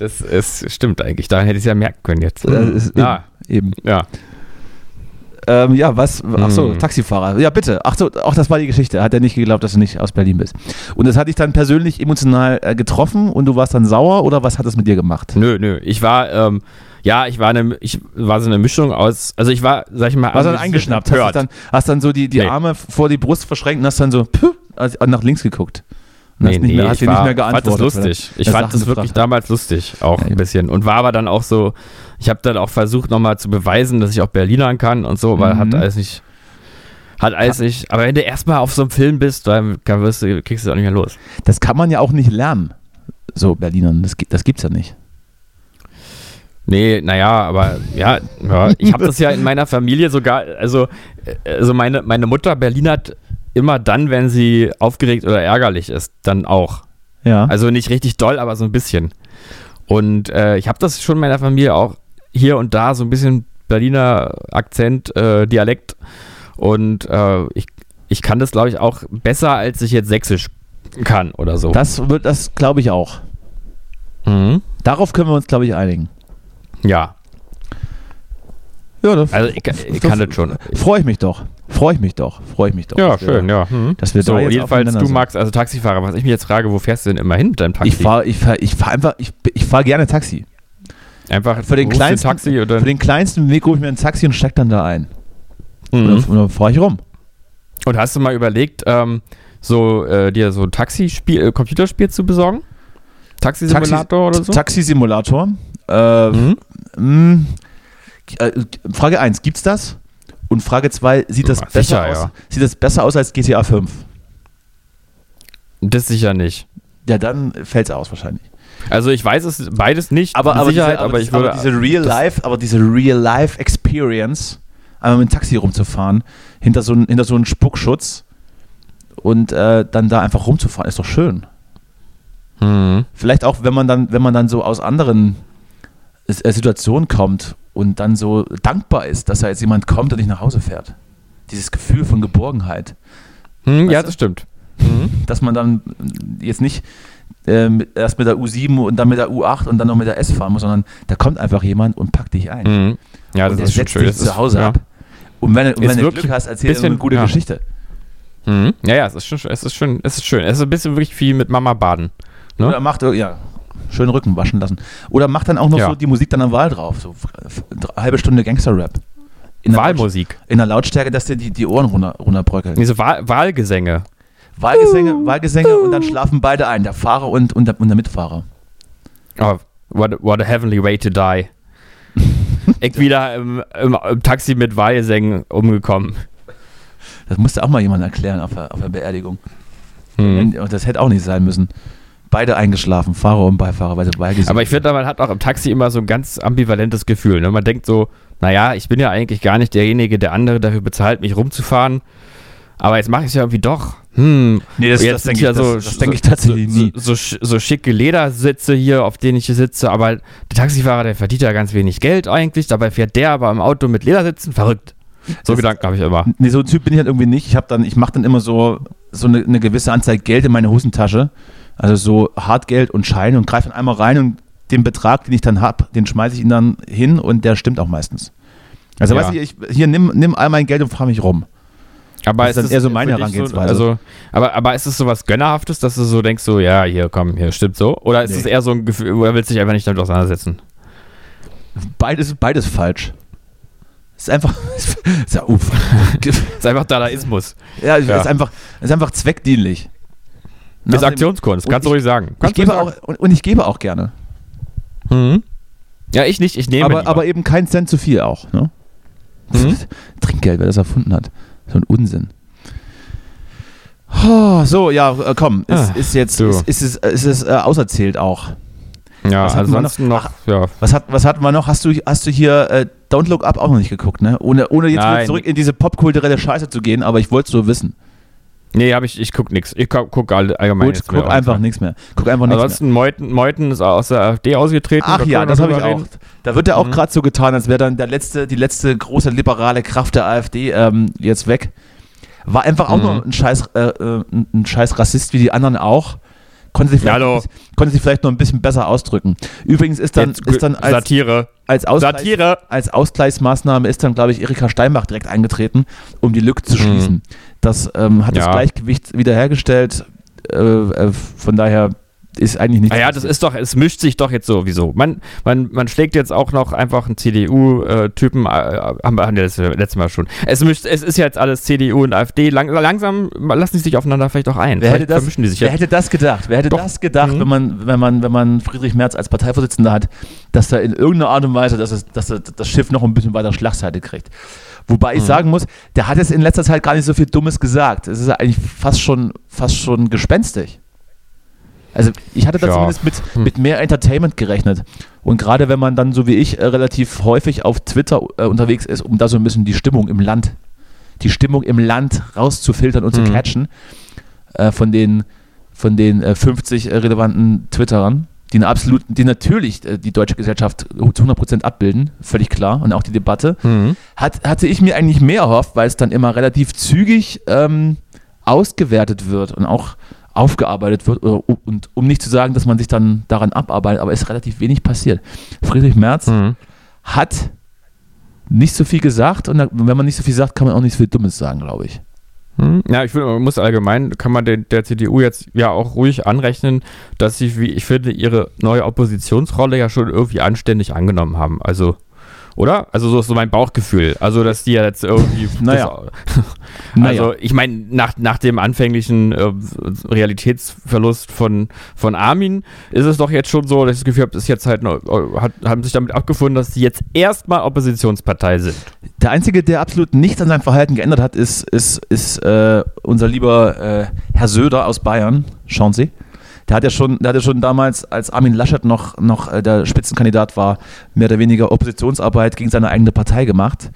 das ist, stimmt eigentlich. Da hätte ich es ja merken können jetzt. Ist ja, Eben. ja. Ähm, ja, was? Ach so, Hm. Taxifahrer. Ja, bitte. Ach so, auch das war die Geschichte. Hat er nicht geglaubt, dass du nicht aus Berlin bist. Und das hat dich dann persönlich emotional äh, getroffen und du warst dann sauer oder was hat es mit dir gemacht? Nö, nö. Ich war, ähm, ja, ich war eine, ich war so eine Mischung aus, also ich war, sag ich mal, Warst dann eingeschnappt? Hast, dann, hast dann so die, die Nee. Arme vor die Brust verschränkt und hast dann so also nach links geguckt. Hast nicht mehr, ich war, fand das lustig. Ich Ja, fand das wirklich damals lustig, auch Ja, ein bisschen. Und war aber dann auch so, ich habe dann auch versucht, nochmal zu beweisen, dass ich auch Berlinern kann und so, weil Mhm. hat alles nicht. Hat alles nicht. Aber wenn du erstmal auf so einem Film bist, dann wirst du, kriegst du es auch nicht mehr los. Das kann man ja auch nicht lernen. So, Berlinern, das, gibt- das gibt's ja nicht. Nee, naja, aber ja, ja ich habe das ja in meiner Familie sogar, also, äh, also meine, meine Mutter Berlinert immer dann, wenn sie aufgeregt oder ärgerlich ist, dann auch. Ja. Also nicht richtig doll, aber so ein bisschen. Und äh, ich habe das schon in meiner Familie auch hier und da so ein bisschen Berliner Akzent, äh, Dialekt. Und äh, ich, ich kann das, glaube ich, auch besser, als ich jetzt Sächsisch kann oder so. das wird, das glaube ich auch. Mhm. Darauf können wir uns, glaube ich, einigen. Ja, Ja, das, also ich, ich kann das schon. Freue ich mich doch. Freue ich mich doch. Freue ich mich doch. Ja, Dass wir- schön, ja. Mhm. Dass wir So, da jetzt jedenfalls, du magst also Taxifahrer. Was ich mich jetzt frage, wo fährst du denn immer hin mit deinem Taxi? Ich fahre ich fahr, ich fahr einfach, ich, ich fahre gerne Taxi. Einfach Für den, kleinsten, Taxi oder für den kleinsten Weg rufe ich mir ein Taxi und steig dann da ein. Mhm. Und dann, dann fahre ich rum. Und hast du mal überlegt, ähm, so äh, dir so ein Taxispiel, äh, Computerspiel zu besorgen? Taxisimulator oder so? Taxisimulator. Äh, Mhm. mh, äh, Frage 1, gibt's das? Und Frage 2, sieht das Ja, besser sicher, aus? ja. Sieht das besser aus als GTA 5? Das sicher nicht. Ja, dann fällt's aus wahrscheinlich. Also ich weiß es beides nicht, Aber, aber, Sicherheit, diese, aber, aber ich diese- aber würde. diese Real Life, aber diese Real Life Experience, einmal mit dem Taxi rumzufahren, hinter so, hinter so einen Spuckschutz und äh, dann da einfach rumzufahren, ist doch schön. Mhm. Vielleicht auch, wenn man dann, wenn man dann so aus anderen äh, Situationen kommt und dann so dankbar ist, dass da jetzt jemand kommt und dich nach Hause fährt. Dieses Gefühl von Geborgenheit. Hm, ja, du? das stimmt. Mhm. Dass man dann jetzt nicht äh, mit- erst mit der U7 und dann mit der U8 und dann noch mit der S fahren muss, sondern da kommt einfach jemand und packt dich ein. Mhm. Ja, und das der ist schon schön. dich Das ist, zu Hause ja. ab. Und wenn, und Ist wenn du Glück hast, erzähl dir bisschen- eine gute ja. Geschichte. Mhm. Ja, ja, es ist schon, es ist schon, es ist schön. Es ist ein bisschen wirklich wie mit Mama baden. Ne? Oder macht, ja, schön Rücken waschen lassen. Oder macht dann auch noch Ja. so die Musik dann am Wahl drauf. So halbe Stunde Gangster-Rap. In der Laut- Wahlmusik. In der Lautstärke, dass dir die, die Ohren runter, runterbröckeln. Diese Wahl Wahlgesänge. Wahlgesänge, Wahlgesänge und dann schlafen beide ein, der Fahrer und, und, der, und der Mitfahrer. Oh, what, what a heavenly way to die. ich wieder im, im, im Taxi mit Wahlgesängen umgekommen. Das musste auch mal jemand erklären auf der, auf der Beerdigung. Und Das hätte auch nicht sein müssen. Beide eingeschlafen, Fahrer und Beifahrer, weil sie Wahlgesänge. Aber ich finde, man hat auch im Taxi immer so ein ganz ambivalentes Gefühl. Ne? Man denkt so, naja, ich bin ja eigentlich gar nicht derjenige, der andere dafür bezahlt, mich rumzufahren. Aber jetzt mache ich es ja irgendwie doch. Hm. Nee, das, jetzt das denke ja ich, so, das, das denk ich tatsächlich so, nie. So, so, sch- so schicke Ledersitze hier, auf denen ich hier sitze. Aber der Taxifahrer, der verdient ja ganz wenig Geld eigentlich. Dabei fährt der aber im Auto mit Ledersitzen. Verrückt. So Das- Gedanken habe ich immer. Nee, so ein Typ bin ich halt irgendwie nicht. Ich habe dann, ich mache dann immer so, so eine, eine gewisse Anzahl Geld in meine Hosentasche. Also so Hartgeld und Scheine und greife dann einmal rein und den Betrag, den ich dann habe, den schmeiße ich ihn dann hin und der stimmt auch meistens. Also Ja. weißt du, ich, hier nimm, nimm all mein Geld und fahr mich rum. Aber Das ist dann es eher so meine Herangehensweise. also, aber, aber ist es so was Gönnerhaftes, dass du so denkst, so, ja, hier, komm, hier, stimmt so? Oder ist Nee. es eher so ein Gefühl, oder willst du dich einfach nicht damit auseinandersetzen? Beides, beides falsch. Ist einfach, ist ja, uff. ist einfach Dadaismus. ja, Ja. Ist, einfach, ist einfach zweckdienlich. Ist Aktionskunst, kannst du ich- ruhig sagen. Ich Kannst gebe auch, und, und ich gebe auch gerne. Mhm. Ja, ich nicht, ich nehme aber, aber eben kein Cent zu viel auch. Ne? Mhm. Trinkgeld, wer das erfunden hat. So ein Unsinn. Oh, so, ja, äh, komm, ist, Ah, ist jetzt, ist, ist es, ist es äh, auserzählt auch. ja, was hatten wir ansonsten noch, ja. Was, hat, was hatten wir noch? Hast du, hast du hier äh, Don't Look Up auch noch nicht geguckt, ne? Ohne, ohne jetzt wieder Nein. zurück in diese popkulturelle Scheiße zu gehen, aber ich wollte es so wissen. Nee, hab ich, ich guck nix. Ich guck, guck all- allgemein Gut, guck einfach rein. nichts mehr. Guck einfach nichts mehr. Ansonsten, Meuthen, Meuthen ist aus der AfD ausgetreten. Ach da ja, das habe ich auch. Da wird ja auch Mhm. gerade so getan, als wäre dann der letzte, die letzte große liberale Kraft der AfD ähm, jetzt weg. War einfach auch Mhm. nur ein scheiß, äh, äh, ein- scheiß Rassist wie die anderen auch. Konnte sich, vielleicht, konnte sich vielleicht noch ein bisschen besser ausdrücken. Übrigens ist dann, Jetzt- ist dann als, Satire. als, Ausgleich, Satire. als Ausgleichsmaßnahme ist dann, glaube ich, Erika Steinbach direkt eingetreten, um die Lücke zu Mhm. Das ähm, hat Ja. das Gleichgewicht wiederhergestellt. Äh, äh, von daher ist eigentlich nicht. Naja, das ist doch, es mischt sich doch jetzt sowieso. Man, man, man schlägt jetzt auch noch einfach einen CDU-Typen, äh, haben wir das letzte Mal schon. Es, mischt, es ist jetzt alles CDU und AfD. Lang, langsam lassen sie sich aufeinander vielleicht auch ein. Wer, hätte das, die sich wer hätte das gedacht? Wer hätte doch. das gedacht, mhm. wenn, man, wenn, man, wenn man Friedrich Merz als Parteivorsitzender hat, dass er in irgendeiner Art und Weise dass, es, dass er das Schiff noch ein bisschen weiter Schlagseite kriegt? Wobei ich mhm. sagen muss, der hat jetzt in letzter Zeit gar nicht so viel Dummes gesagt. Es ist eigentlich fast schon, fast schon gespenstig. Also ich hatte da ja. zumindest mit, hm. mit mehr Entertainment gerechnet. Und gerade wenn man dann, so wie ich, äh, relativ häufig auf Twitter äh, unterwegs ist, um da so ein bisschen die Stimmung im Land, die Stimmung im Land rauszufiltern und hm. zu catchen, äh, von den, von den 50 äh, relevanten Twitterern, die, absolut, die natürlich äh, die deutsche Gesellschaft zu 100% abbilden, völlig klar, und auch die Debatte, mhm. hat, hatte ich mir eigentlich mehr erhofft, weil es dann immer relativ zügig ähm, ausgewertet wird und auch aufgearbeitet wird, und um nicht zu sagen, dass man sich dann daran abarbeitet, aber es ist relativ wenig passiert. Friedrich Merz mhm. hat nicht so viel gesagt und wenn man nicht so viel sagt, kann man auch nicht so viel Dummes sagen, glaube ich. Hm? Ja, ich finde, man muss allgemein, kann man der, der, CDU jetzt ja auch ruhig anrechnen, dass sie, wie ich finde, ihre neue Oppositionsrolle ja schon irgendwie anständig angenommen haben. Also oder? Also so ist so mein Bauchgefühl. Also, dass die ja jetzt irgendwie. naja. Das, also, ich meine, nach, nach dem anfänglichen äh, Realitätsverlust von, von Armin ist es doch jetzt schon so, dass ich das Gefühl habe, ist jetzt halt noch, äh, hat, haben sich damit abgefunden, dass sie jetzt erstmal Oppositionspartei sind. Der Einzige, der absolut nichts an seinem Verhalten geändert hat, ist, ist, ist äh, unser lieber äh, Herr Söder aus Bayern. Schauen Sie. Der hat ja schon, der hat ja schon damals, als Armin Laschet noch, noch äh, der Spitzenkandidat war, mehr oder weniger Oppositionsarbeit gegen seine eigene Partei gemacht.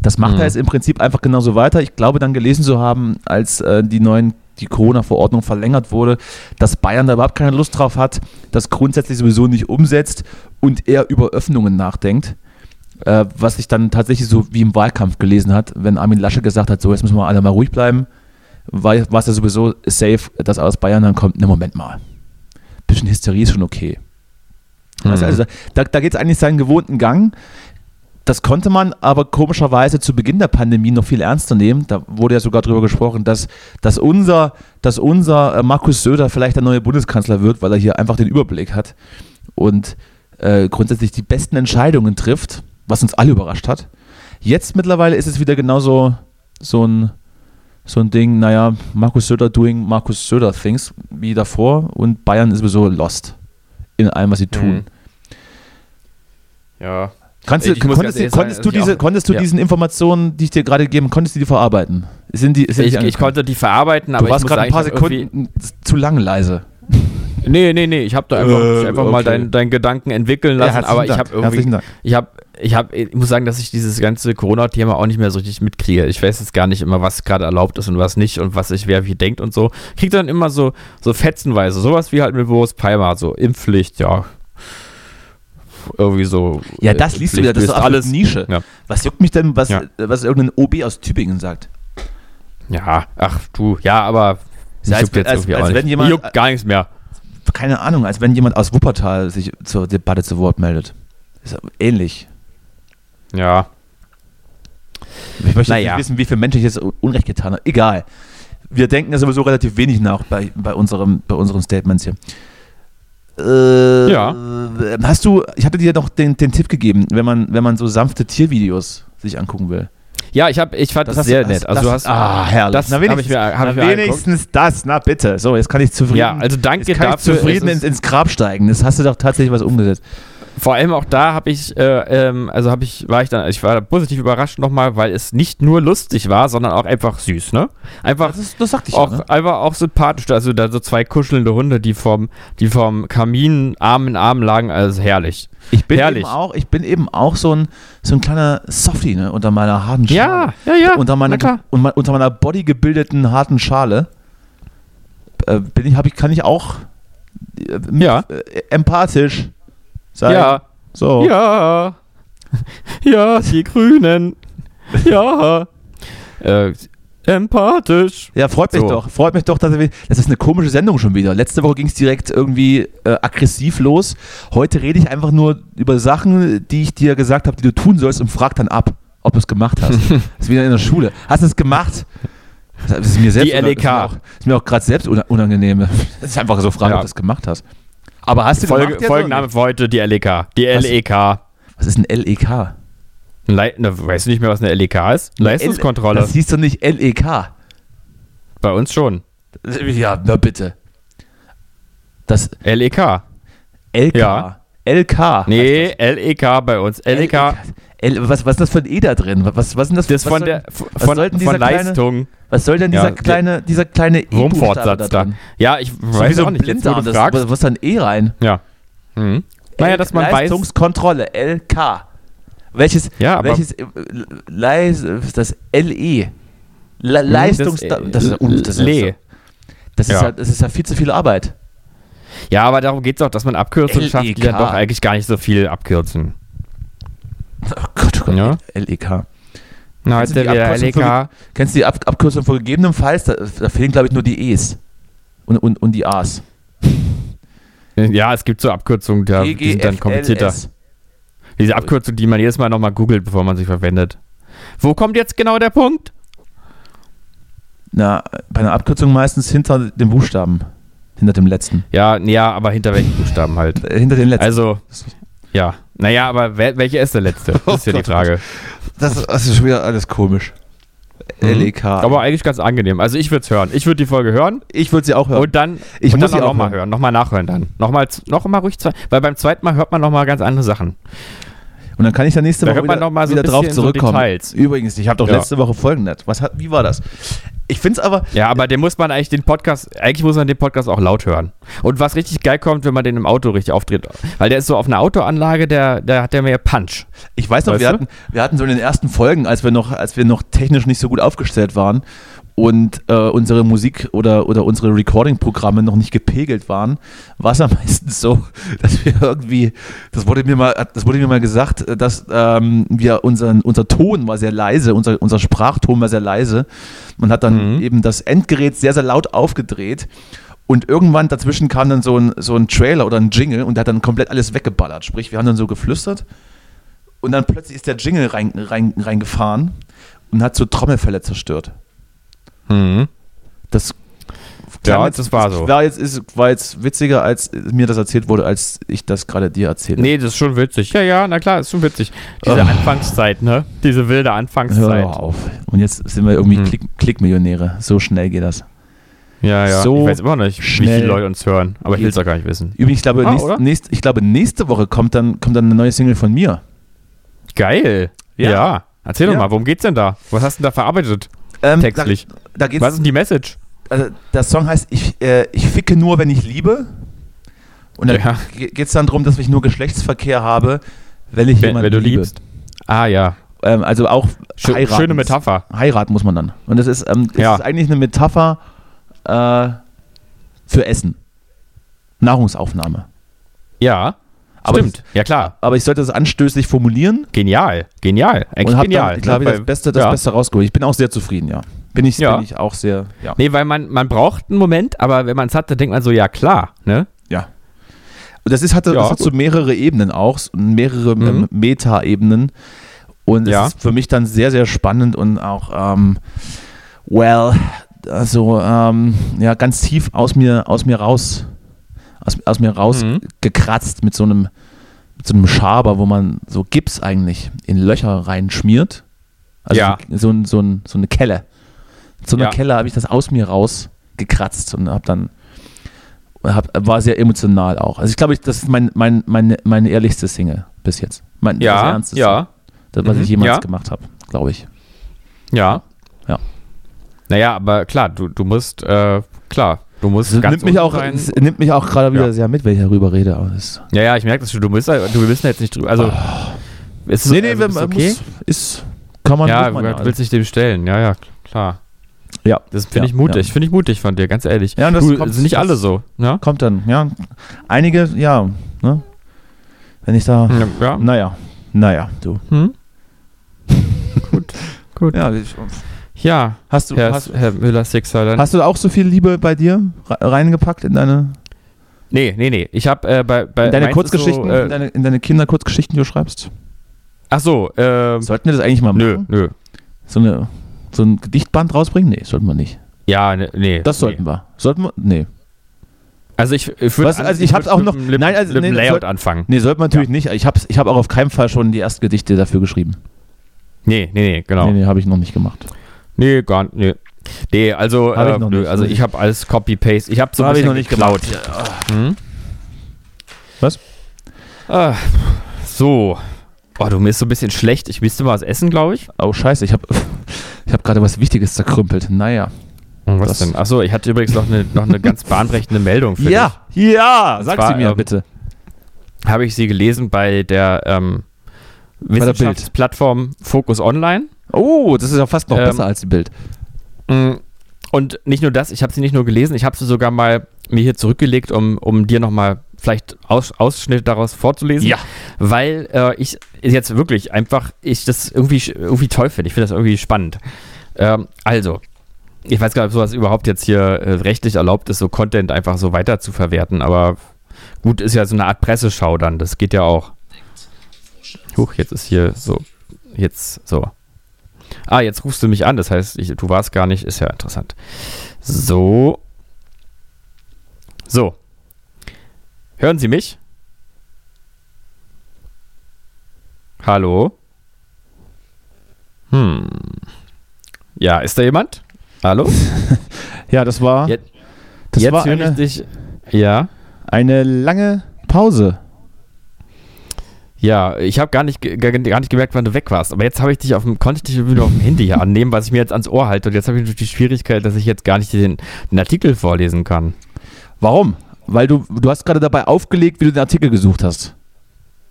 Das macht mhm. er jetzt im Prinzip einfach genauso weiter. Ich glaube dann gelesen zu haben, als äh, die neuen die Corona-Verordnung verlängert wurde, dass Bayern da überhaupt keine Lust drauf hat, das grundsätzlich sowieso nicht umsetzt und eher über Öffnungen nachdenkt. Äh, was sich dann tatsächlich so wie im Wahlkampf gelesen hat, wenn Armin Lasche gesagt hat, so jetzt müssen wir alle mal ruhig bleiben, war es ja sowieso safe, dass aus Bayern dann kommt, ne Moment mal bisschen Hysterie ist schon okay. Mhm. Also, also, da, da geht es eigentlich seinen gewohnten Gang. Das konnte man aber komischerweise zu Beginn der Pandemie noch viel ernster nehmen. Da wurde ja sogar darüber gesprochen, dass, dass unser, dass unser äh, Markus Söder vielleicht der neue Bundeskanzler wird, weil er hier einfach den Überblick hat und äh, grundsätzlich die besten Entscheidungen trifft, was uns alle überrascht hat. Jetzt mittlerweile ist es wieder genauso so ein, so ein Ding, naja, Markus Söder doing Markus Söder things wie davor und Bayern ist sowieso lost in allem, was sie tun. Mhm. Ja. Kannst du, konntest, du, konntest du, diese, konntest du ja. diesen Informationen, die ich dir gerade gegeben konntest du die verarbeiten? Sind die, sind ich, die ich konnte die verarbeiten, aber du warst gerade ein paar Sekunden zu lang leise. Nee, nee, nee, ich habe da einfach, äh, einfach okay. mal deinen dein Gedanken entwickeln lassen, ja, aber ich habe irgendwie, ich habe ich, hab, ich muss sagen, dass ich dieses ganze Corona-Thema auch nicht mehr so richtig mitkriege. Ich weiß jetzt gar nicht immer, was gerade erlaubt ist und was nicht und was sich wer wie denkt und so. Kriegt dann immer so, so fetzenweise, sowas wie halt mit Boris Palmer, so Impfpflicht, ja. Irgendwie so. Ja, das liest du wieder, das ist alles Nische. Ja. Was juckt mich denn, was, ja. was irgendein OB aus Tübingen sagt? Ja, ach du, ja, aber ja, als, jetzt als, als wenn jemand, juckt gar nichts mehr. Keine Ahnung, als wenn jemand aus Wuppertal sich zur Debatte zu Wort meldet. Ist ähnlich. Ja. Ich möchte naja. nicht wissen, wie viele Menschen ich jetzt Unrecht getan habe. Egal. Wir denken ja sowieso relativ wenig nach bei, bei, unserem, bei unseren Statements hier. Äh, ja. Hast du, ich hatte dir noch den, den Tipp gegeben, wenn man, wenn man so sanfte Tiervideos sich angucken will. Ja, ich, hab, ich fand das, das sehr nett. Also du hast, ah, herrlich. Das wenigstens, ich mir, hab na, ich mir wenigstens das, na bitte. So, jetzt kann ich zufrieden, ja, also danke jetzt kann dafür, ich zufrieden ins, ins Grab steigen. Das hast du doch tatsächlich was umgesetzt vor allem auch da habe ich, äh, ähm, also habe ich, war ich dann, ich war positiv überrascht nochmal, weil es nicht nur lustig war, sondern auch einfach süß, ne? Einfach, das, ist, das sagte ich auch, ja, ne? einfach auch sympathisch. Also da so zwei kuschelnde Hunde, die vom, die vom Kamin Arm in Arm lagen, also herrlich. Ich bin herrlich. eben auch, ich bin eben auch so ein, so ein kleiner Softie, ne? Unter meiner harten Schale. Ja, ja, ja. Unter meiner, unter meiner bodygebildeten harten Schale äh, bin ich, ich, kann ich auch äh, ja. Äh, empathisch sein. Ja. So. Ja. Ja, die Grünen. Ja. Äh, empathisch. Ja, freut mich so. doch. Freut mich doch, dass wir. Das ist eine komische Sendung schon wieder. Letzte Woche ging es direkt irgendwie äh, aggressiv los. Heute rede ich einfach nur über Sachen, die ich dir gesagt habe, die du tun sollst und frag dann ab, ob du es gemacht hast. das ist wieder in der Schule. Hast du es gemacht? Das ist mir selbst die LEK. Ist mir auch, auch gerade selbst unangenehm. Das ist einfach so fragen, ja. ob du es gemacht hast. Aber hast du Folge, gemacht Folgenname für heute, die LEK. Die Was? LEK. Was ist ein LEK? Le ne, weißt du nicht mehr, was eine LEK ist? Leistungskontrolle. Das hieß doch nicht LEK. Bei uns schon. Ja, na bitte. Das LEK. LK. Ja. LK. Nee, LEK bei uns. LEK. L, was, was ist das für ein E da drin? Was, was ist denn das? Das was von soll, der von, soll von dieser kleine- Leistung. Was soll denn Ja, dieser der- kleine, dieser kleine E-Buchstabe Rumfortsatz da. drin? Ja, ich weiß so auch nicht. Jetzt, wo du Das, fragst. was, was ist da ein E rein? Ja. Mhm. Naja, dass man weiß. Leistungskontrolle, LK. Welches, Ja, welches äh, Leis, das LE? Le Leistungs... Hm, das, äh, das, ist, das, ist, Le. das, ist Ja. ja. das ist ja viel zu viel Arbeit. Ja, aber darum geht es auch, dass man Abkürzungen schafft, die dann doch eigentlich gar nicht so viel abkürzen. Oh Gott, oh Gott, Ja. LEK. Na, Kennst jetzt du die der Abkürzung LEK. Kennst du die Ab Abkürzung von gegebenenfalls? Da, da fehlen, glaube ich, nur die E's. Und, und, und die A's. Ja, es gibt so Abkürzungen, E die, sind dann komplizierter. Diese Abkürzung, die man jedes Mal nochmal googelt, bevor man sie verwendet. Wo kommt jetzt genau der Punkt? Na, bei einer Abkürzung meistens hinter dem Buchstaben. Hinter dem letzten. Ja, ja, aber hinter welchen Buchstaben halt? Äh, hinter den letzten. Also, ja. Naja, aber wer, welcher ist der letzte? Das ist ja die oh Frage. das, das ist schon wieder alles komisch. Mhm. LEK. Aber eigentlich ganz angenehm. Also ich würde es hören. Ich würde die Folge hören ich würde sie auch hören. und dann, Ich und muss dann sie auch nochmal hören. hören. Nochmal nachhören dann. Nochmal, noch mal ruhig zwei, weil beim zweiten Mal hört man nochmal ganz andere Sachen. Und dann kann ich da nächste Da Woche wieder, noch mal so wieder drauf so zurückkommen. Details. Übrigens, ich habe doch Ja. letzte Woche folgendes. Was hat, wie war das? Ich finde es aber, Ja, aber den muss man eigentlich den Podcast, eigentlich muss man den Podcast auch laut hören. Und was richtig geil kommt, wenn man den im Auto richtig auftritt. Weil der ist so auf einer Autoanlage, der, der hat der mehr Punch. ich weiß noch, Weißt wir du? hatten, wir hatten so in den ersten Folgen, als wir noch, als wir noch technisch nicht so gut aufgestellt waren und äh, unsere Musik oder, oder unsere Recording-Programme noch nicht gepegelt waren, war es ja meistens so, dass wir irgendwie, das wurde mir mal, das wurde mir mal gesagt, dass ähm, wir unseren, unser Ton war sehr leise, unser, unser Sprachton war sehr leise. Man hat dann Mhm. eben das Endgerät sehr, sehr laut aufgedreht. Und irgendwann dazwischen kam dann so ein, so ein Trailer oder ein Jingle und der hat dann komplett alles weggeballert. Sprich, wir haben dann so geflüstert und dann plötzlich ist der Jingle rein, rein, reingefahren und hat so Trommelfälle zerstört. Mhm. Das Ja, jetzt, das war so. War jetzt, ist, war jetzt witziger, als mir das erzählt wurde, als ich das gerade dir erzählt habe. Nee, das ist schon witzig. Ja, ja, na klar, ist schon witzig. Diese Oh. Anfangszeit, ne? Diese wilde Anfangszeit. Hör auf. Und jetzt sind wir irgendwie Mhm. Klick, Klickmillionäre. So schnell geht das. Ja, ja. So ich weiß immer noch nicht, wie schnell viele Leute uns hören. Aber ich will es doch gar nicht wissen. Übrigens, ich glaube, Ah, nächst, nächst, ich glaube, nächste Woche kommt dann, kommt dann eine neue Single von mir. Geil. Ja. Ja. Erzähl Ja. doch mal, worum geht's denn da? Was hast du denn da verarbeitet? Ähm, Textlich. Da, da Was ist denn die Message? also der Song heißt ich, äh, ich ficke nur, wenn ich liebe. Und da Ja. geht es dann darum, dass ich nur Geschlechtsverkehr habe, wenn ich Wenn, jemanden wenn du liebe. liebst. Ah, ja. Ähm, also auch Schö heiraten. schöne Metapher. Heiraten muss man dann. Und das ist, ähm, das Ja. ist eigentlich eine Metapher äh, für Essen. Nahrungsaufnahme. Ja. Aber Stimmt. ja, klar. Aber ich sollte das anstößig formulieren Genial. Genial. Eigentlich und genial. dann, ich glaube, ne? das Beste, das ja. Beste rausgeholt. Ich bin auch sehr zufrieden, ja. Bin ich, Ja. bin ich auch sehr, ja. Nee, weil man, man braucht einen Moment, aber wenn man es hat, dann denkt man so, ja klar, ne? Ja. Das ist, hatte, Ja, das hat so mehrere Ebenen auch, mehrere Mhm. ähm, Meta-Ebenen. Und es Ja. ist für mich dann sehr, sehr spannend und auch, ähm, well, also ähm, ja, ganz tief aus mir, aus mir raus, aus, aus mir raus Mhm. mit so einem, mit so einem Schaber, wo man so Gips eigentlich in Löcher reinschmiert. Also Ja. so, so, so, so eine Kelle. So eine Ja. Kelle habe ich das aus mir raus gekratzt und habe dann hab, war sehr emotional auch. Also ich glaube, das ist mein, mein, meine, meine ehrlichste Single bis jetzt. Mein, das Ja, Ernsteste, ja, das, was Mhm, ich jemals ja. gemacht habe, glaube ich. ja. Ja. Naja, aber klar, du, du musst, äh, klar, du musst ganz nimmt mich auch, es nimmt mich auch gerade wieder Ja. sehr mit, wenn ich darüber rede. Ja, ja, ich merke das schon, du musst, du müssen jetzt nicht drüber, also, ist es nee, nee, also, ist man okay? muss, ist, kann man, ja, man du willst dich dem stellen, ja, ja, klar. Ja. Das finde Ja, ich mutig, ja. finde ich mutig von dir, ganz ehrlich. Ja, und das du, kommt- sind nicht alle so, ne? Kommt dann, ja. Einige, ja, ne? Wenn ich da, Ja. naja, naja, du. Hm? gut, gut. Ja, ich, Ja, hast du, Herr, hast, Herr Müller-Sixer, hast du auch so viel Liebe bei dir re- reingepackt in deine, nee, nee, nee. Ich habe äh, bei, bei in deine Kurzgeschichten, So, äh, in, deine, in deine Kinderkurzgeschichten, die du schreibst? ach so, ähm, Sollten wir das eigentlich mal nö, machen? nö. So, eine, so ein Gedichtband rausbringen? Nee, sollten wir nicht. Ja, ne, nee. Das sollten wir. Sollten wir? Nee. Also ich, ich würde also ich hab's auch noch- nein, also nee, Layout soll- anfangen. Nee, sollte man natürlich nicht. Ich habe ich hab auch auf keinen Fall schon die ersten Gedichte dafür geschrieben. Nee, nee, nee, genau. Nee, Nee, nee, habe ich noch nicht gemacht. Gar nicht. Nee. nee, also, Hab ich äh, noch nö, nicht, also ich ich- habe alles Copy-Paste. Ich habe so Habe ich noch nicht geklaut. gemacht. Hm? Was? Ah, so. Oh, du mir ist so ein bisschen schlecht. Ich müsste mal was essen, glaube ich. Oh, scheiße, ich habe ich hab gerade was Wichtiges zerkrümpelt. Naja. Was Das- denn? Achso, ich hatte übrigens noch eine, noch eine ganz bahnbrechende Meldung für ja, Und sag zwar, sie mir ähm, bitte. dich. Habe ich sie gelesen bei der ähm. Wissenschaftsplattform Focus Online. Oh, das ist ja fast noch ähm, besser als die Bild. Mm, Und nicht nur das, ich habe sie nicht nur gelesen, ich habe sie sogar mal mir hier zurückgelegt, um, um dir nochmal vielleicht Aus, Ausschnitte daraus vorzulesen. Ja. Weil äh, ich jetzt wirklich einfach, ich das irgendwie, irgendwie toll finde. Ich finde das irgendwie spannend. Ähm, also, ich weiß gar nicht, ob sowas überhaupt jetzt hier äh, rechtlich erlaubt ist, so Content einfach so weiter zu verwerten, aber gut, ist ja so eine Art Presseschau dann, das geht ja auch. Huch, jetzt ist hier so, jetzt so. Ah, jetzt rufst du mich an, das heißt, ich, du warst gar nicht, ist ja interessant. So. So. Hören Sie mich? Hallo? Hm. Ja, ist da jemand? Hallo? Ja, das war, Jetzt, das jetzt war höre ich eine, dich. Ja. eine lange Pause. Ja, ich habe gar nicht, gar gar nicht gemerkt, wann du weg warst. Aber jetzt habe ich dich auf dem, konnte ich dich wieder auf dem Handy hier annehmen, was ich mir jetzt ans Ohr halte. Und jetzt habe ich natürlich die Schwierigkeit, dass ich jetzt gar nicht den, den Artikel vorlesen kann. Warum? Weil du, du hast gerade dabei aufgelegt, wie du den Artikel gesucht hast.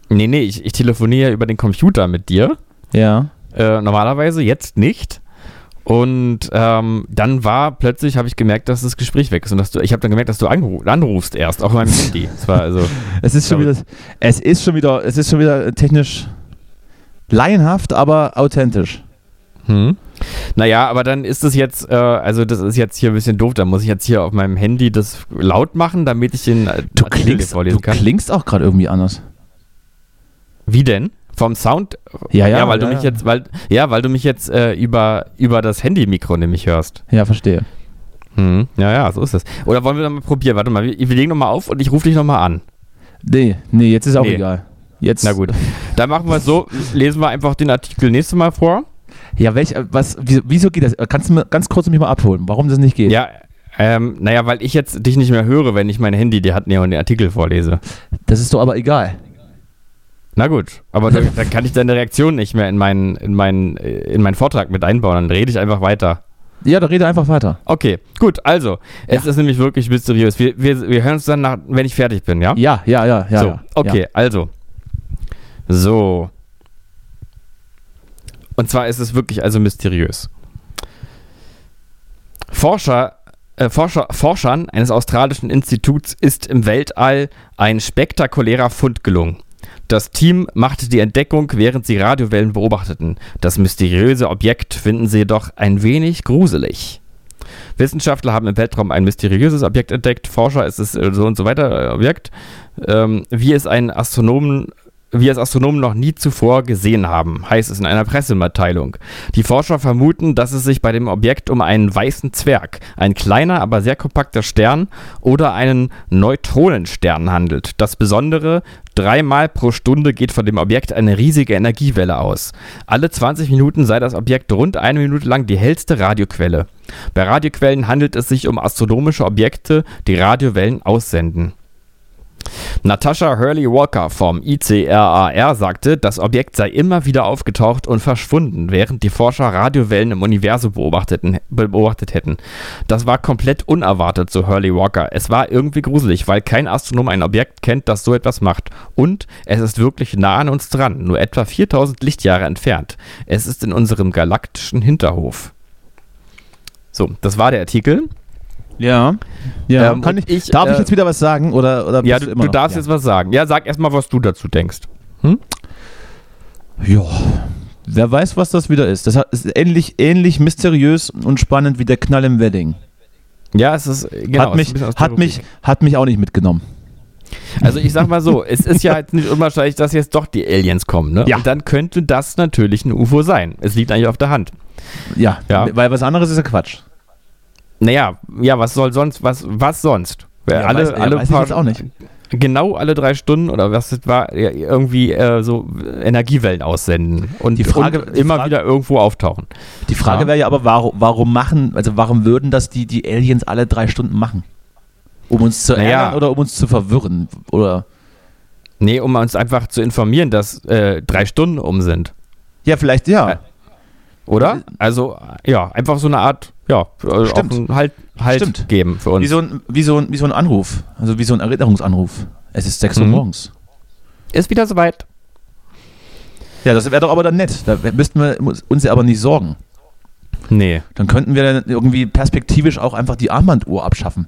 Nee, nee, ich, ich telefoniere über den Computer mit dir. Ja. Äh, normalerweise, jetzt nicht. Und ähm, dann war plötzlich, habe ich gemerkt, dass das Gespräch weg ist. Und dass du, ich habe dann gemerkt, dass du anru anrufst erst, auch auf meinem Handy. Das war also. Es ist schon wieder, es ist schon wieder, es ist schon wieder technisch laienhaft, aber authentisch. Hm. Naja, aber dann ist es jetzt, äh, also das ist jetzt hier ein bisschen doof. Da muss ich jetzt hier auf meinem Handy das laut machen, damit ich den äh, Du Artikel klingst, vorlesen du kann. klingst auch gerade irgendwie anders. Wie denn? Vom Sound? Ja, ja, weil ja, du mich ja. jetzt, weil, ja, weil du mich jetzt äh, über, über das Handy-Mikro nämlich hörst. Ja, verstehe. Hm. Ja, ja, so ist es. Oder wollen wir noch mal probieren? Warte mal, wir, wir legen noch mal auf und ich rufe dich noch mal an. Nee, nee, jetzt ist auch Nee. egal. Jetzt. Na gut. Dann machen wir es so, lesen wir einfach den Artikel nächstes Mal vor. Ja, welch, äh, was, wieso, geht das? Kannst du mir ganz kurz mich mal abholen, warum das nicht geht? Ja, ähm, naja, weil ich jetzt dich nicht mehr höre, wenn ich mein Handy dir hat und den Artikel vorlese. Das ist doch aber egal. Na gut, aber dann, dann kann ich deine Reaktion nicht mehr in meinen, in, meinen, äh, in meinen Vortrag mit einbauen. Dann rede ich einfach weiter. Ja, dann rede einfach weiter. Okay, gut, also, es ist nämlich wirklich mysteriös. Wir, wir, wir hören uns dann, nach, wenn ich fertig bin, ja? Ja, ja, ja, ja. so, ja. okay, Ja. also. So. Und zwar ist es wirklich also mysteriös. Forscher, äh, Forscher, Forschern eines australischen Instituts ist im Weltall ein spektakulärer Fund gelungen. Das Team machte die Entdeckung, während sie Radiowellen beobachteten. Das mysteriöse Objekt finden sie jedoch ein wenig gruselig. Wissenschaftler haben im Weltraum ein mysteriöses Objekt entdeckt. Forscher ist es äh, so und so weiter äh, Objekt, ähm, wie es ein Astronomen wie es Astronomen noch nie zuvor gesehen haben, heißt es in einer Pressemitteilung. Die Forscher vermuten, dass es sich bei dem Objekt um einen weißen Zwerg, ein kleiner, aber sehr kompakter Stern oder einen Neutronenstern handelt. Das Besondere, dreimal pro Stunde geht von dem Objekt eine riesige Energiewelle aus. Alle 20 Minuten sei das Objekt rund eine Minute lang die hellste Radioquelle. Bei Radioquellen handelt es sich um astronomische Objekte, die Radiowellen aussenden. Natascha Hurley Walker vom ICRAR sagte, das Objekt sei immer wieder aufgetaucht und verschwunden, während die Forscher Radiowellen im Universum beobachtet hätten. Das war komplett unerwartet, so Hurley Walker. Es war irgendwie gruselig, weil kein Astronom ein Objekt kennt, das so etwas macht. Und es ist wirklich nah an uns dran, nur etwa 4000 Lichtjahre entfernt. Es ist in unserem galaktischen Hinterhof. So, das war der Artikel. Ja. Ja. Ähm, Kann und ich, ich, darf ich äh, jetzt wieder was sagen? Oder, oder Ja, du, immer du darfst ja. jetzt was sagen. Ja, sag erstmal, was du dazu denkst. Ja. Wer weiß, was das wieder ist. Das ist ähnlich, ähnlich mysteriös und spannend wie der Knall im Wedding. Ja, es ist äh, genau, hat, mich, ist hat, mich, hat mich auch nicht mitgenommen. Also ich sag mal so, es ist ja jetzt nicht unwahrscheinlich, dass jetzt doch die Aliens kommen, ne? Ja. Und dann könnte das natürlich ein UFO sein. Es liegt eigentlich auf der Hand. Ja, Ja. weil was anderes ist ja Quatsch. Naja, ja, was soll sonst, was, was sonst? Ja, alle, weiß- ja, alle weiß ich paar, jetzt auch nicht. Genau alle drei Stunden oder was das war, ja, irgendwie äh, so Energiewellen aussenden und, Die Frage- und die immer Frage- wieder irgendwo auftauchen. Die Frage Ja. wäre ja aber, warum, warum machen, also warum würden das die, die Aliens alle drei Stunden machen? Um uns zu Naja. ärgern oder um uns zu verwirren? Oder Nee, um uns einfach zu informieren, dass äh, drei Stunden um sind. ja, vielleicht ja. Oder? Also, ja, einfach so eine Art, ja, äh, Stimmt. halt, halt Stimmt. geben für uns. Wie so, ein, wie, so ein, wie so ein Anruf, also wie so ein Erinnerungsanruf. Es ist 6 Uhr Mhm. morgens. Ist wieder soweit. Ja, das wäre doch aber dann nett. Da müssten wir uns ja aber nicht sorgen. Nee. Dann könnten wir dann irgendwie perspektivisch auch einfach die Armbanduhr abschaffen.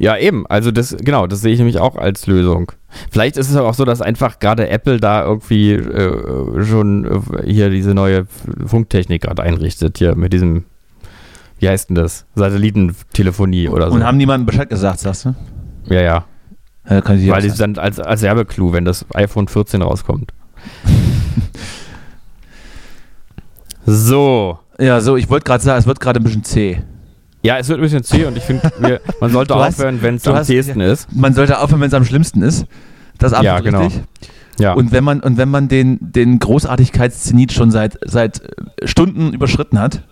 Ja, eben. Also das, genau, das sehe ich nämlich auch als Lösung. Vielleicht ist es aber auch so, dass einfach gerade Apple da irgendwie äh, schon äh, hier diese neue Funktechnik gerade einrichtet, hier mit diesem, wie heißt denn das? Satellitentelefonie oder so. Und haben niemandem Bescheid gesagt, sagst du? ja, ja. Ja, kann ich dir Weil die dann als, als Werbeclou, wenn das iPhone 14 rauskommt. so. ja, so, ich wollte gerade sagen, es wird gerade ein bisschen zäh. Ja, es wird ein bisschen zäh und ich finde, man sollte hast- aufhören, wenn es am hast- zähesten ist. Man sollte aufhören, wenn es am schlimmsten ist. Das ist Ja, absolut genau. richtig. Ja. Und wenn man, und wenn man den, den Großartigkeitszenit schon seit, seit äh, Stunden überschritten hat,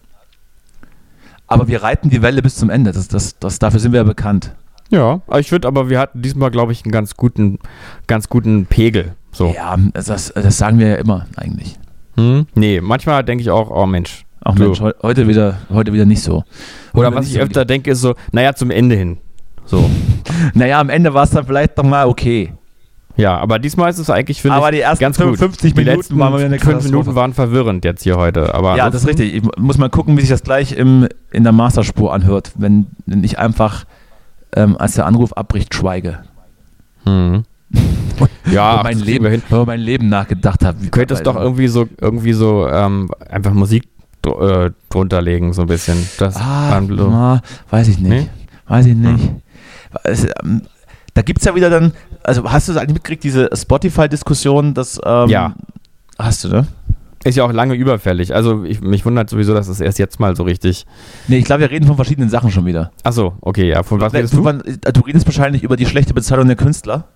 aber wir reiten die Welle bis zum Ende. Das, das, das, dafür sind wir ja bekannt. Ja, ich finde, aber wir hatten diesmal, glaube ich, einen ganz guten, ganz guten Pegel. So. Ja, das, das sagen wir ja immer eigentlich. Hm? Nee, manchmal denke ich auch, oh Mensch. Auch Du. Mensch, heu- heute wieder, heute wieder nicht so. Oder Heute was ich so öfter denke, ist so, naja, zum Ende hin. So. Naja, am Ende war es dann vielleicht noch mal okay. Ja, aber diesmal ist es eigentlich, finde Aber die ersten ganz gut. 50 Die Minuten letzten waren eine fünf Katastrophe. Minuten waren verwirrend jetzt hier heute. Aber ja, das ist richtig. Ich muss mal gucken, wie sich das gleich im, in der Masterspur anhört, wenn ich einfach, ähm, als der Anruf abbricht, schweige. Hm. Ja, über ach, mein Leben, hin. über mein Leben nachgedacht habe. Du könntest doch irgendwie so, irgendwie so ähm, einfach Musik äh, drunter legen, so ein bisschen. Das Ah, na, weiß ich nicht. Nee? Weiß ich nicht. Es, ähm, da gibt es ja wieder dann, also hast du das eigentlich mitgekriegt, diese Spotify-Diskussion, das ähm, Ja. Hast du, ne? Ist ja auch lange überfällig. Also ich, mich wundert sowieso, dass es erst jetzt mal so richtig. Nee, ich glaube, wir reden von verschiedenen Sachen schon wieder. Achso, okay, ja. Von was redest du, du? wann- du redest wahrscheinlich über die schlechte Bezahlung der Künstler.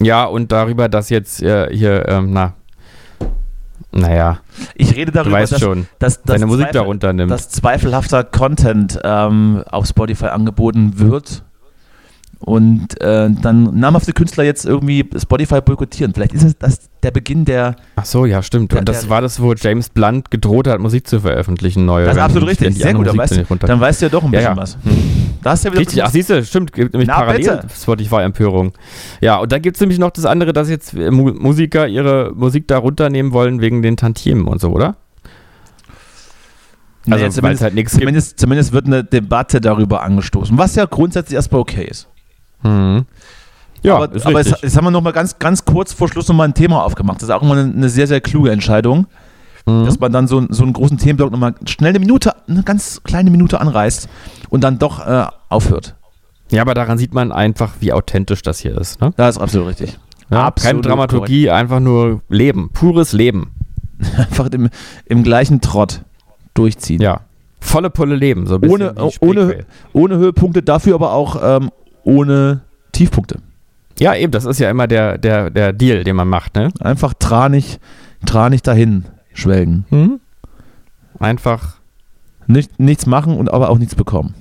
Ja, und darüber, dass jetzt äh, hier, ähm, na. Naja, Ich rede darüber, dass, schon, dass, dass deine Musik Zweifel- darunter nimmt. dass zweifelhafter Content ähm, auf Spotify angeboten wird und äh, dann namhafte Künstler jetzt irgendwie Spotify boykottieren. Vielleicht ist es das der Beginn der. Ach so, ja, stimmt. Der- Und das der- war das, wo James Blunt gedroht hat, Musik zu veröffentlichen, neue. Das ist absolut richtig. Sehr gut. Dann weißt, dann weißt du ja doch ein Ja, bisschen ja. was. Hm. Da hast du ja wieder Richtig, ach siehst du, stimmt, gibt nämlich Na, parallel. Spotify-Empörung. Ja, und dann gibt es nämlich noch das andere, dass jetzt äh, Mu Musiker ihre Musik da runternehmen wollen wegen den Tantiemen und so, oder? Also, es zumindest, halt nichts gibt. zumindest, zumindest wird eine Debatte darüber angestoßen, was ja grundsätzlich erstmal okay ist. Hm. Ja, aber ist aber jetzt, jetzt haben wir noch mal ganz, ganz kurz vor Schluss noch mal ein Thema aufgemacht. Das ist auch immer eine, eine sehr, sehr kluge Entscheidung, Mhm. dass man dann so, so einen großen Themenblock noch mal schnell eine Minute, eine ganz kleine Minute anreißt und dann doch äh, aufhört. Ja, aber daran sieht man einfach, wie authentisch das hier ist. Ne? Das ist absolut richtig. Ja, Absolut Keine Dramaturgie, einfach nur Leben, pures Leben. Einfach im, im gleichen Trott durchziehen. Ja. Volle Pulle Leben, so ein bisschen Ohne, wie ohne, ohne Höhepunkte, dafür aber auch ähm, ohne Tiefpunkte. Ja, eben, das ist ja immer der, der, der Deal, den man macht, ne? Einfach tranig, tranig dahin schwelgen. Mhm. Einfach Nicht, nichts machen und aber auch nichts bekommen.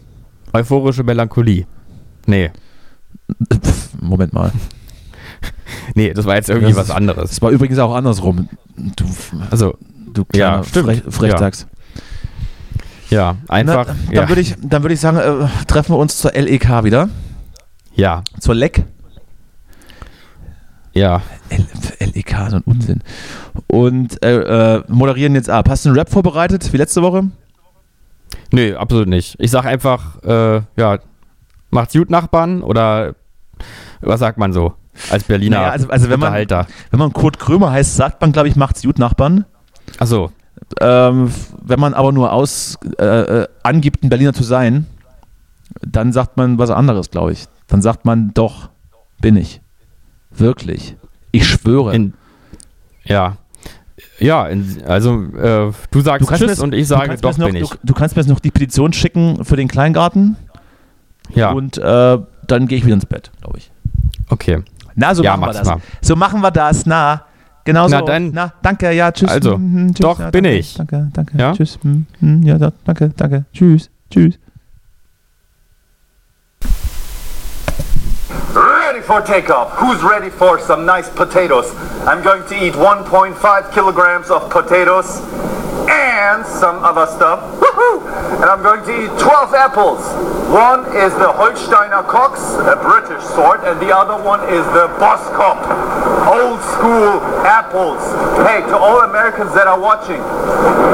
euphorische Melancholie. Nee, Pff, Moment mal. nee, das war jetzt irgendwie Das was anderes. Es war übrigens auch andersrum. Du, Also, du kleiner Ja, stimmt. Frech, Frechdachs. ja, einfach. Na, dann ja. würde ich, dann würd ich sagen, äh, treffen wir uns zur LEK wieder. ja, Zur LEC. Ja. LEK, so ein Unsinn. Und äh, äh, moderieren jetzt ab. Hast du einen Rap vorbereitet, wie letzte Woche? Nee, absolut nicht. Ich sag einfach, äh, ja, macht's gut, Nachbarn? Oder was sagt man so? Als Berliner Naja, also- also wenn man- Unterhalter. Wenn man Kurt Krömer heißt, sagt man, glaube ich, macht's gut, Nachbarn. Achso, Ähm, wenn man aber nur aus äh, äh, angibt, ein Berliner zu sein, dann sagt man was anderes, glaube ich. Dann sagt man, doch, bin ich. Wirklich. Ich schwöre. in, ja. Ja, in, also äh, du sagst Du Tschüss mir- und ich sage, doch noch, bin ich. Du, du kannst mir jetzt noch die Petition schicken für den Kleingarten. Ja. Und äh, dann gehe ich wieder ins Bett, glaube ich. Okay. Na, so Ja, machen wir das. mal. So machen wir das. Na, genau so. Na, dann- Na, danke, ja, tschüss. Also, Mhm, tschüss, doch, ja, bin danke, ich. Danke, danke, Ja? tschüss. Mhm, mhm, Ja, danke, danke. Tschüss, tschüss. For takeoff. Who's ready for some nice potatoes? I'm going to eat 1.5 kilograms of potatoes and some other stuff. And I'm going to eat 12 apples. One is the Holsteiner Cox, a British sort, and the other one is the Boskop, old school apples. Hey, to all Americans that are watching,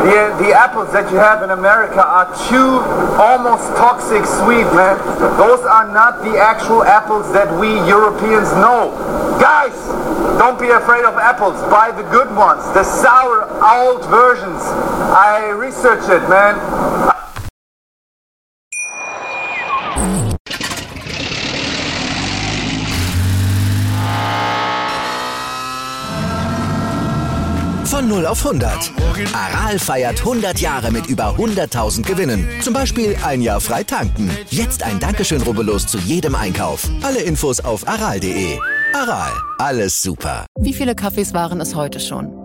the, the apples that you have in America are too almost toxic sweet, man. Those are not the actual apples that we Europeans know. Guys, don't be afraid of apples. Buy the good ones, the sour old versions. I researched it, man. Von 0 auf 100. Aral feiert 100 Jahre mit über 100.000 Gewinnen. Zum Beispiel ein Jahr frei tanken. Jetzt ein Dankeschön, rubbellos zu jedem Einkauf. Alle Infos auf aral.de. Aral, alles super. Wie viele Kaffees waren es heute schon?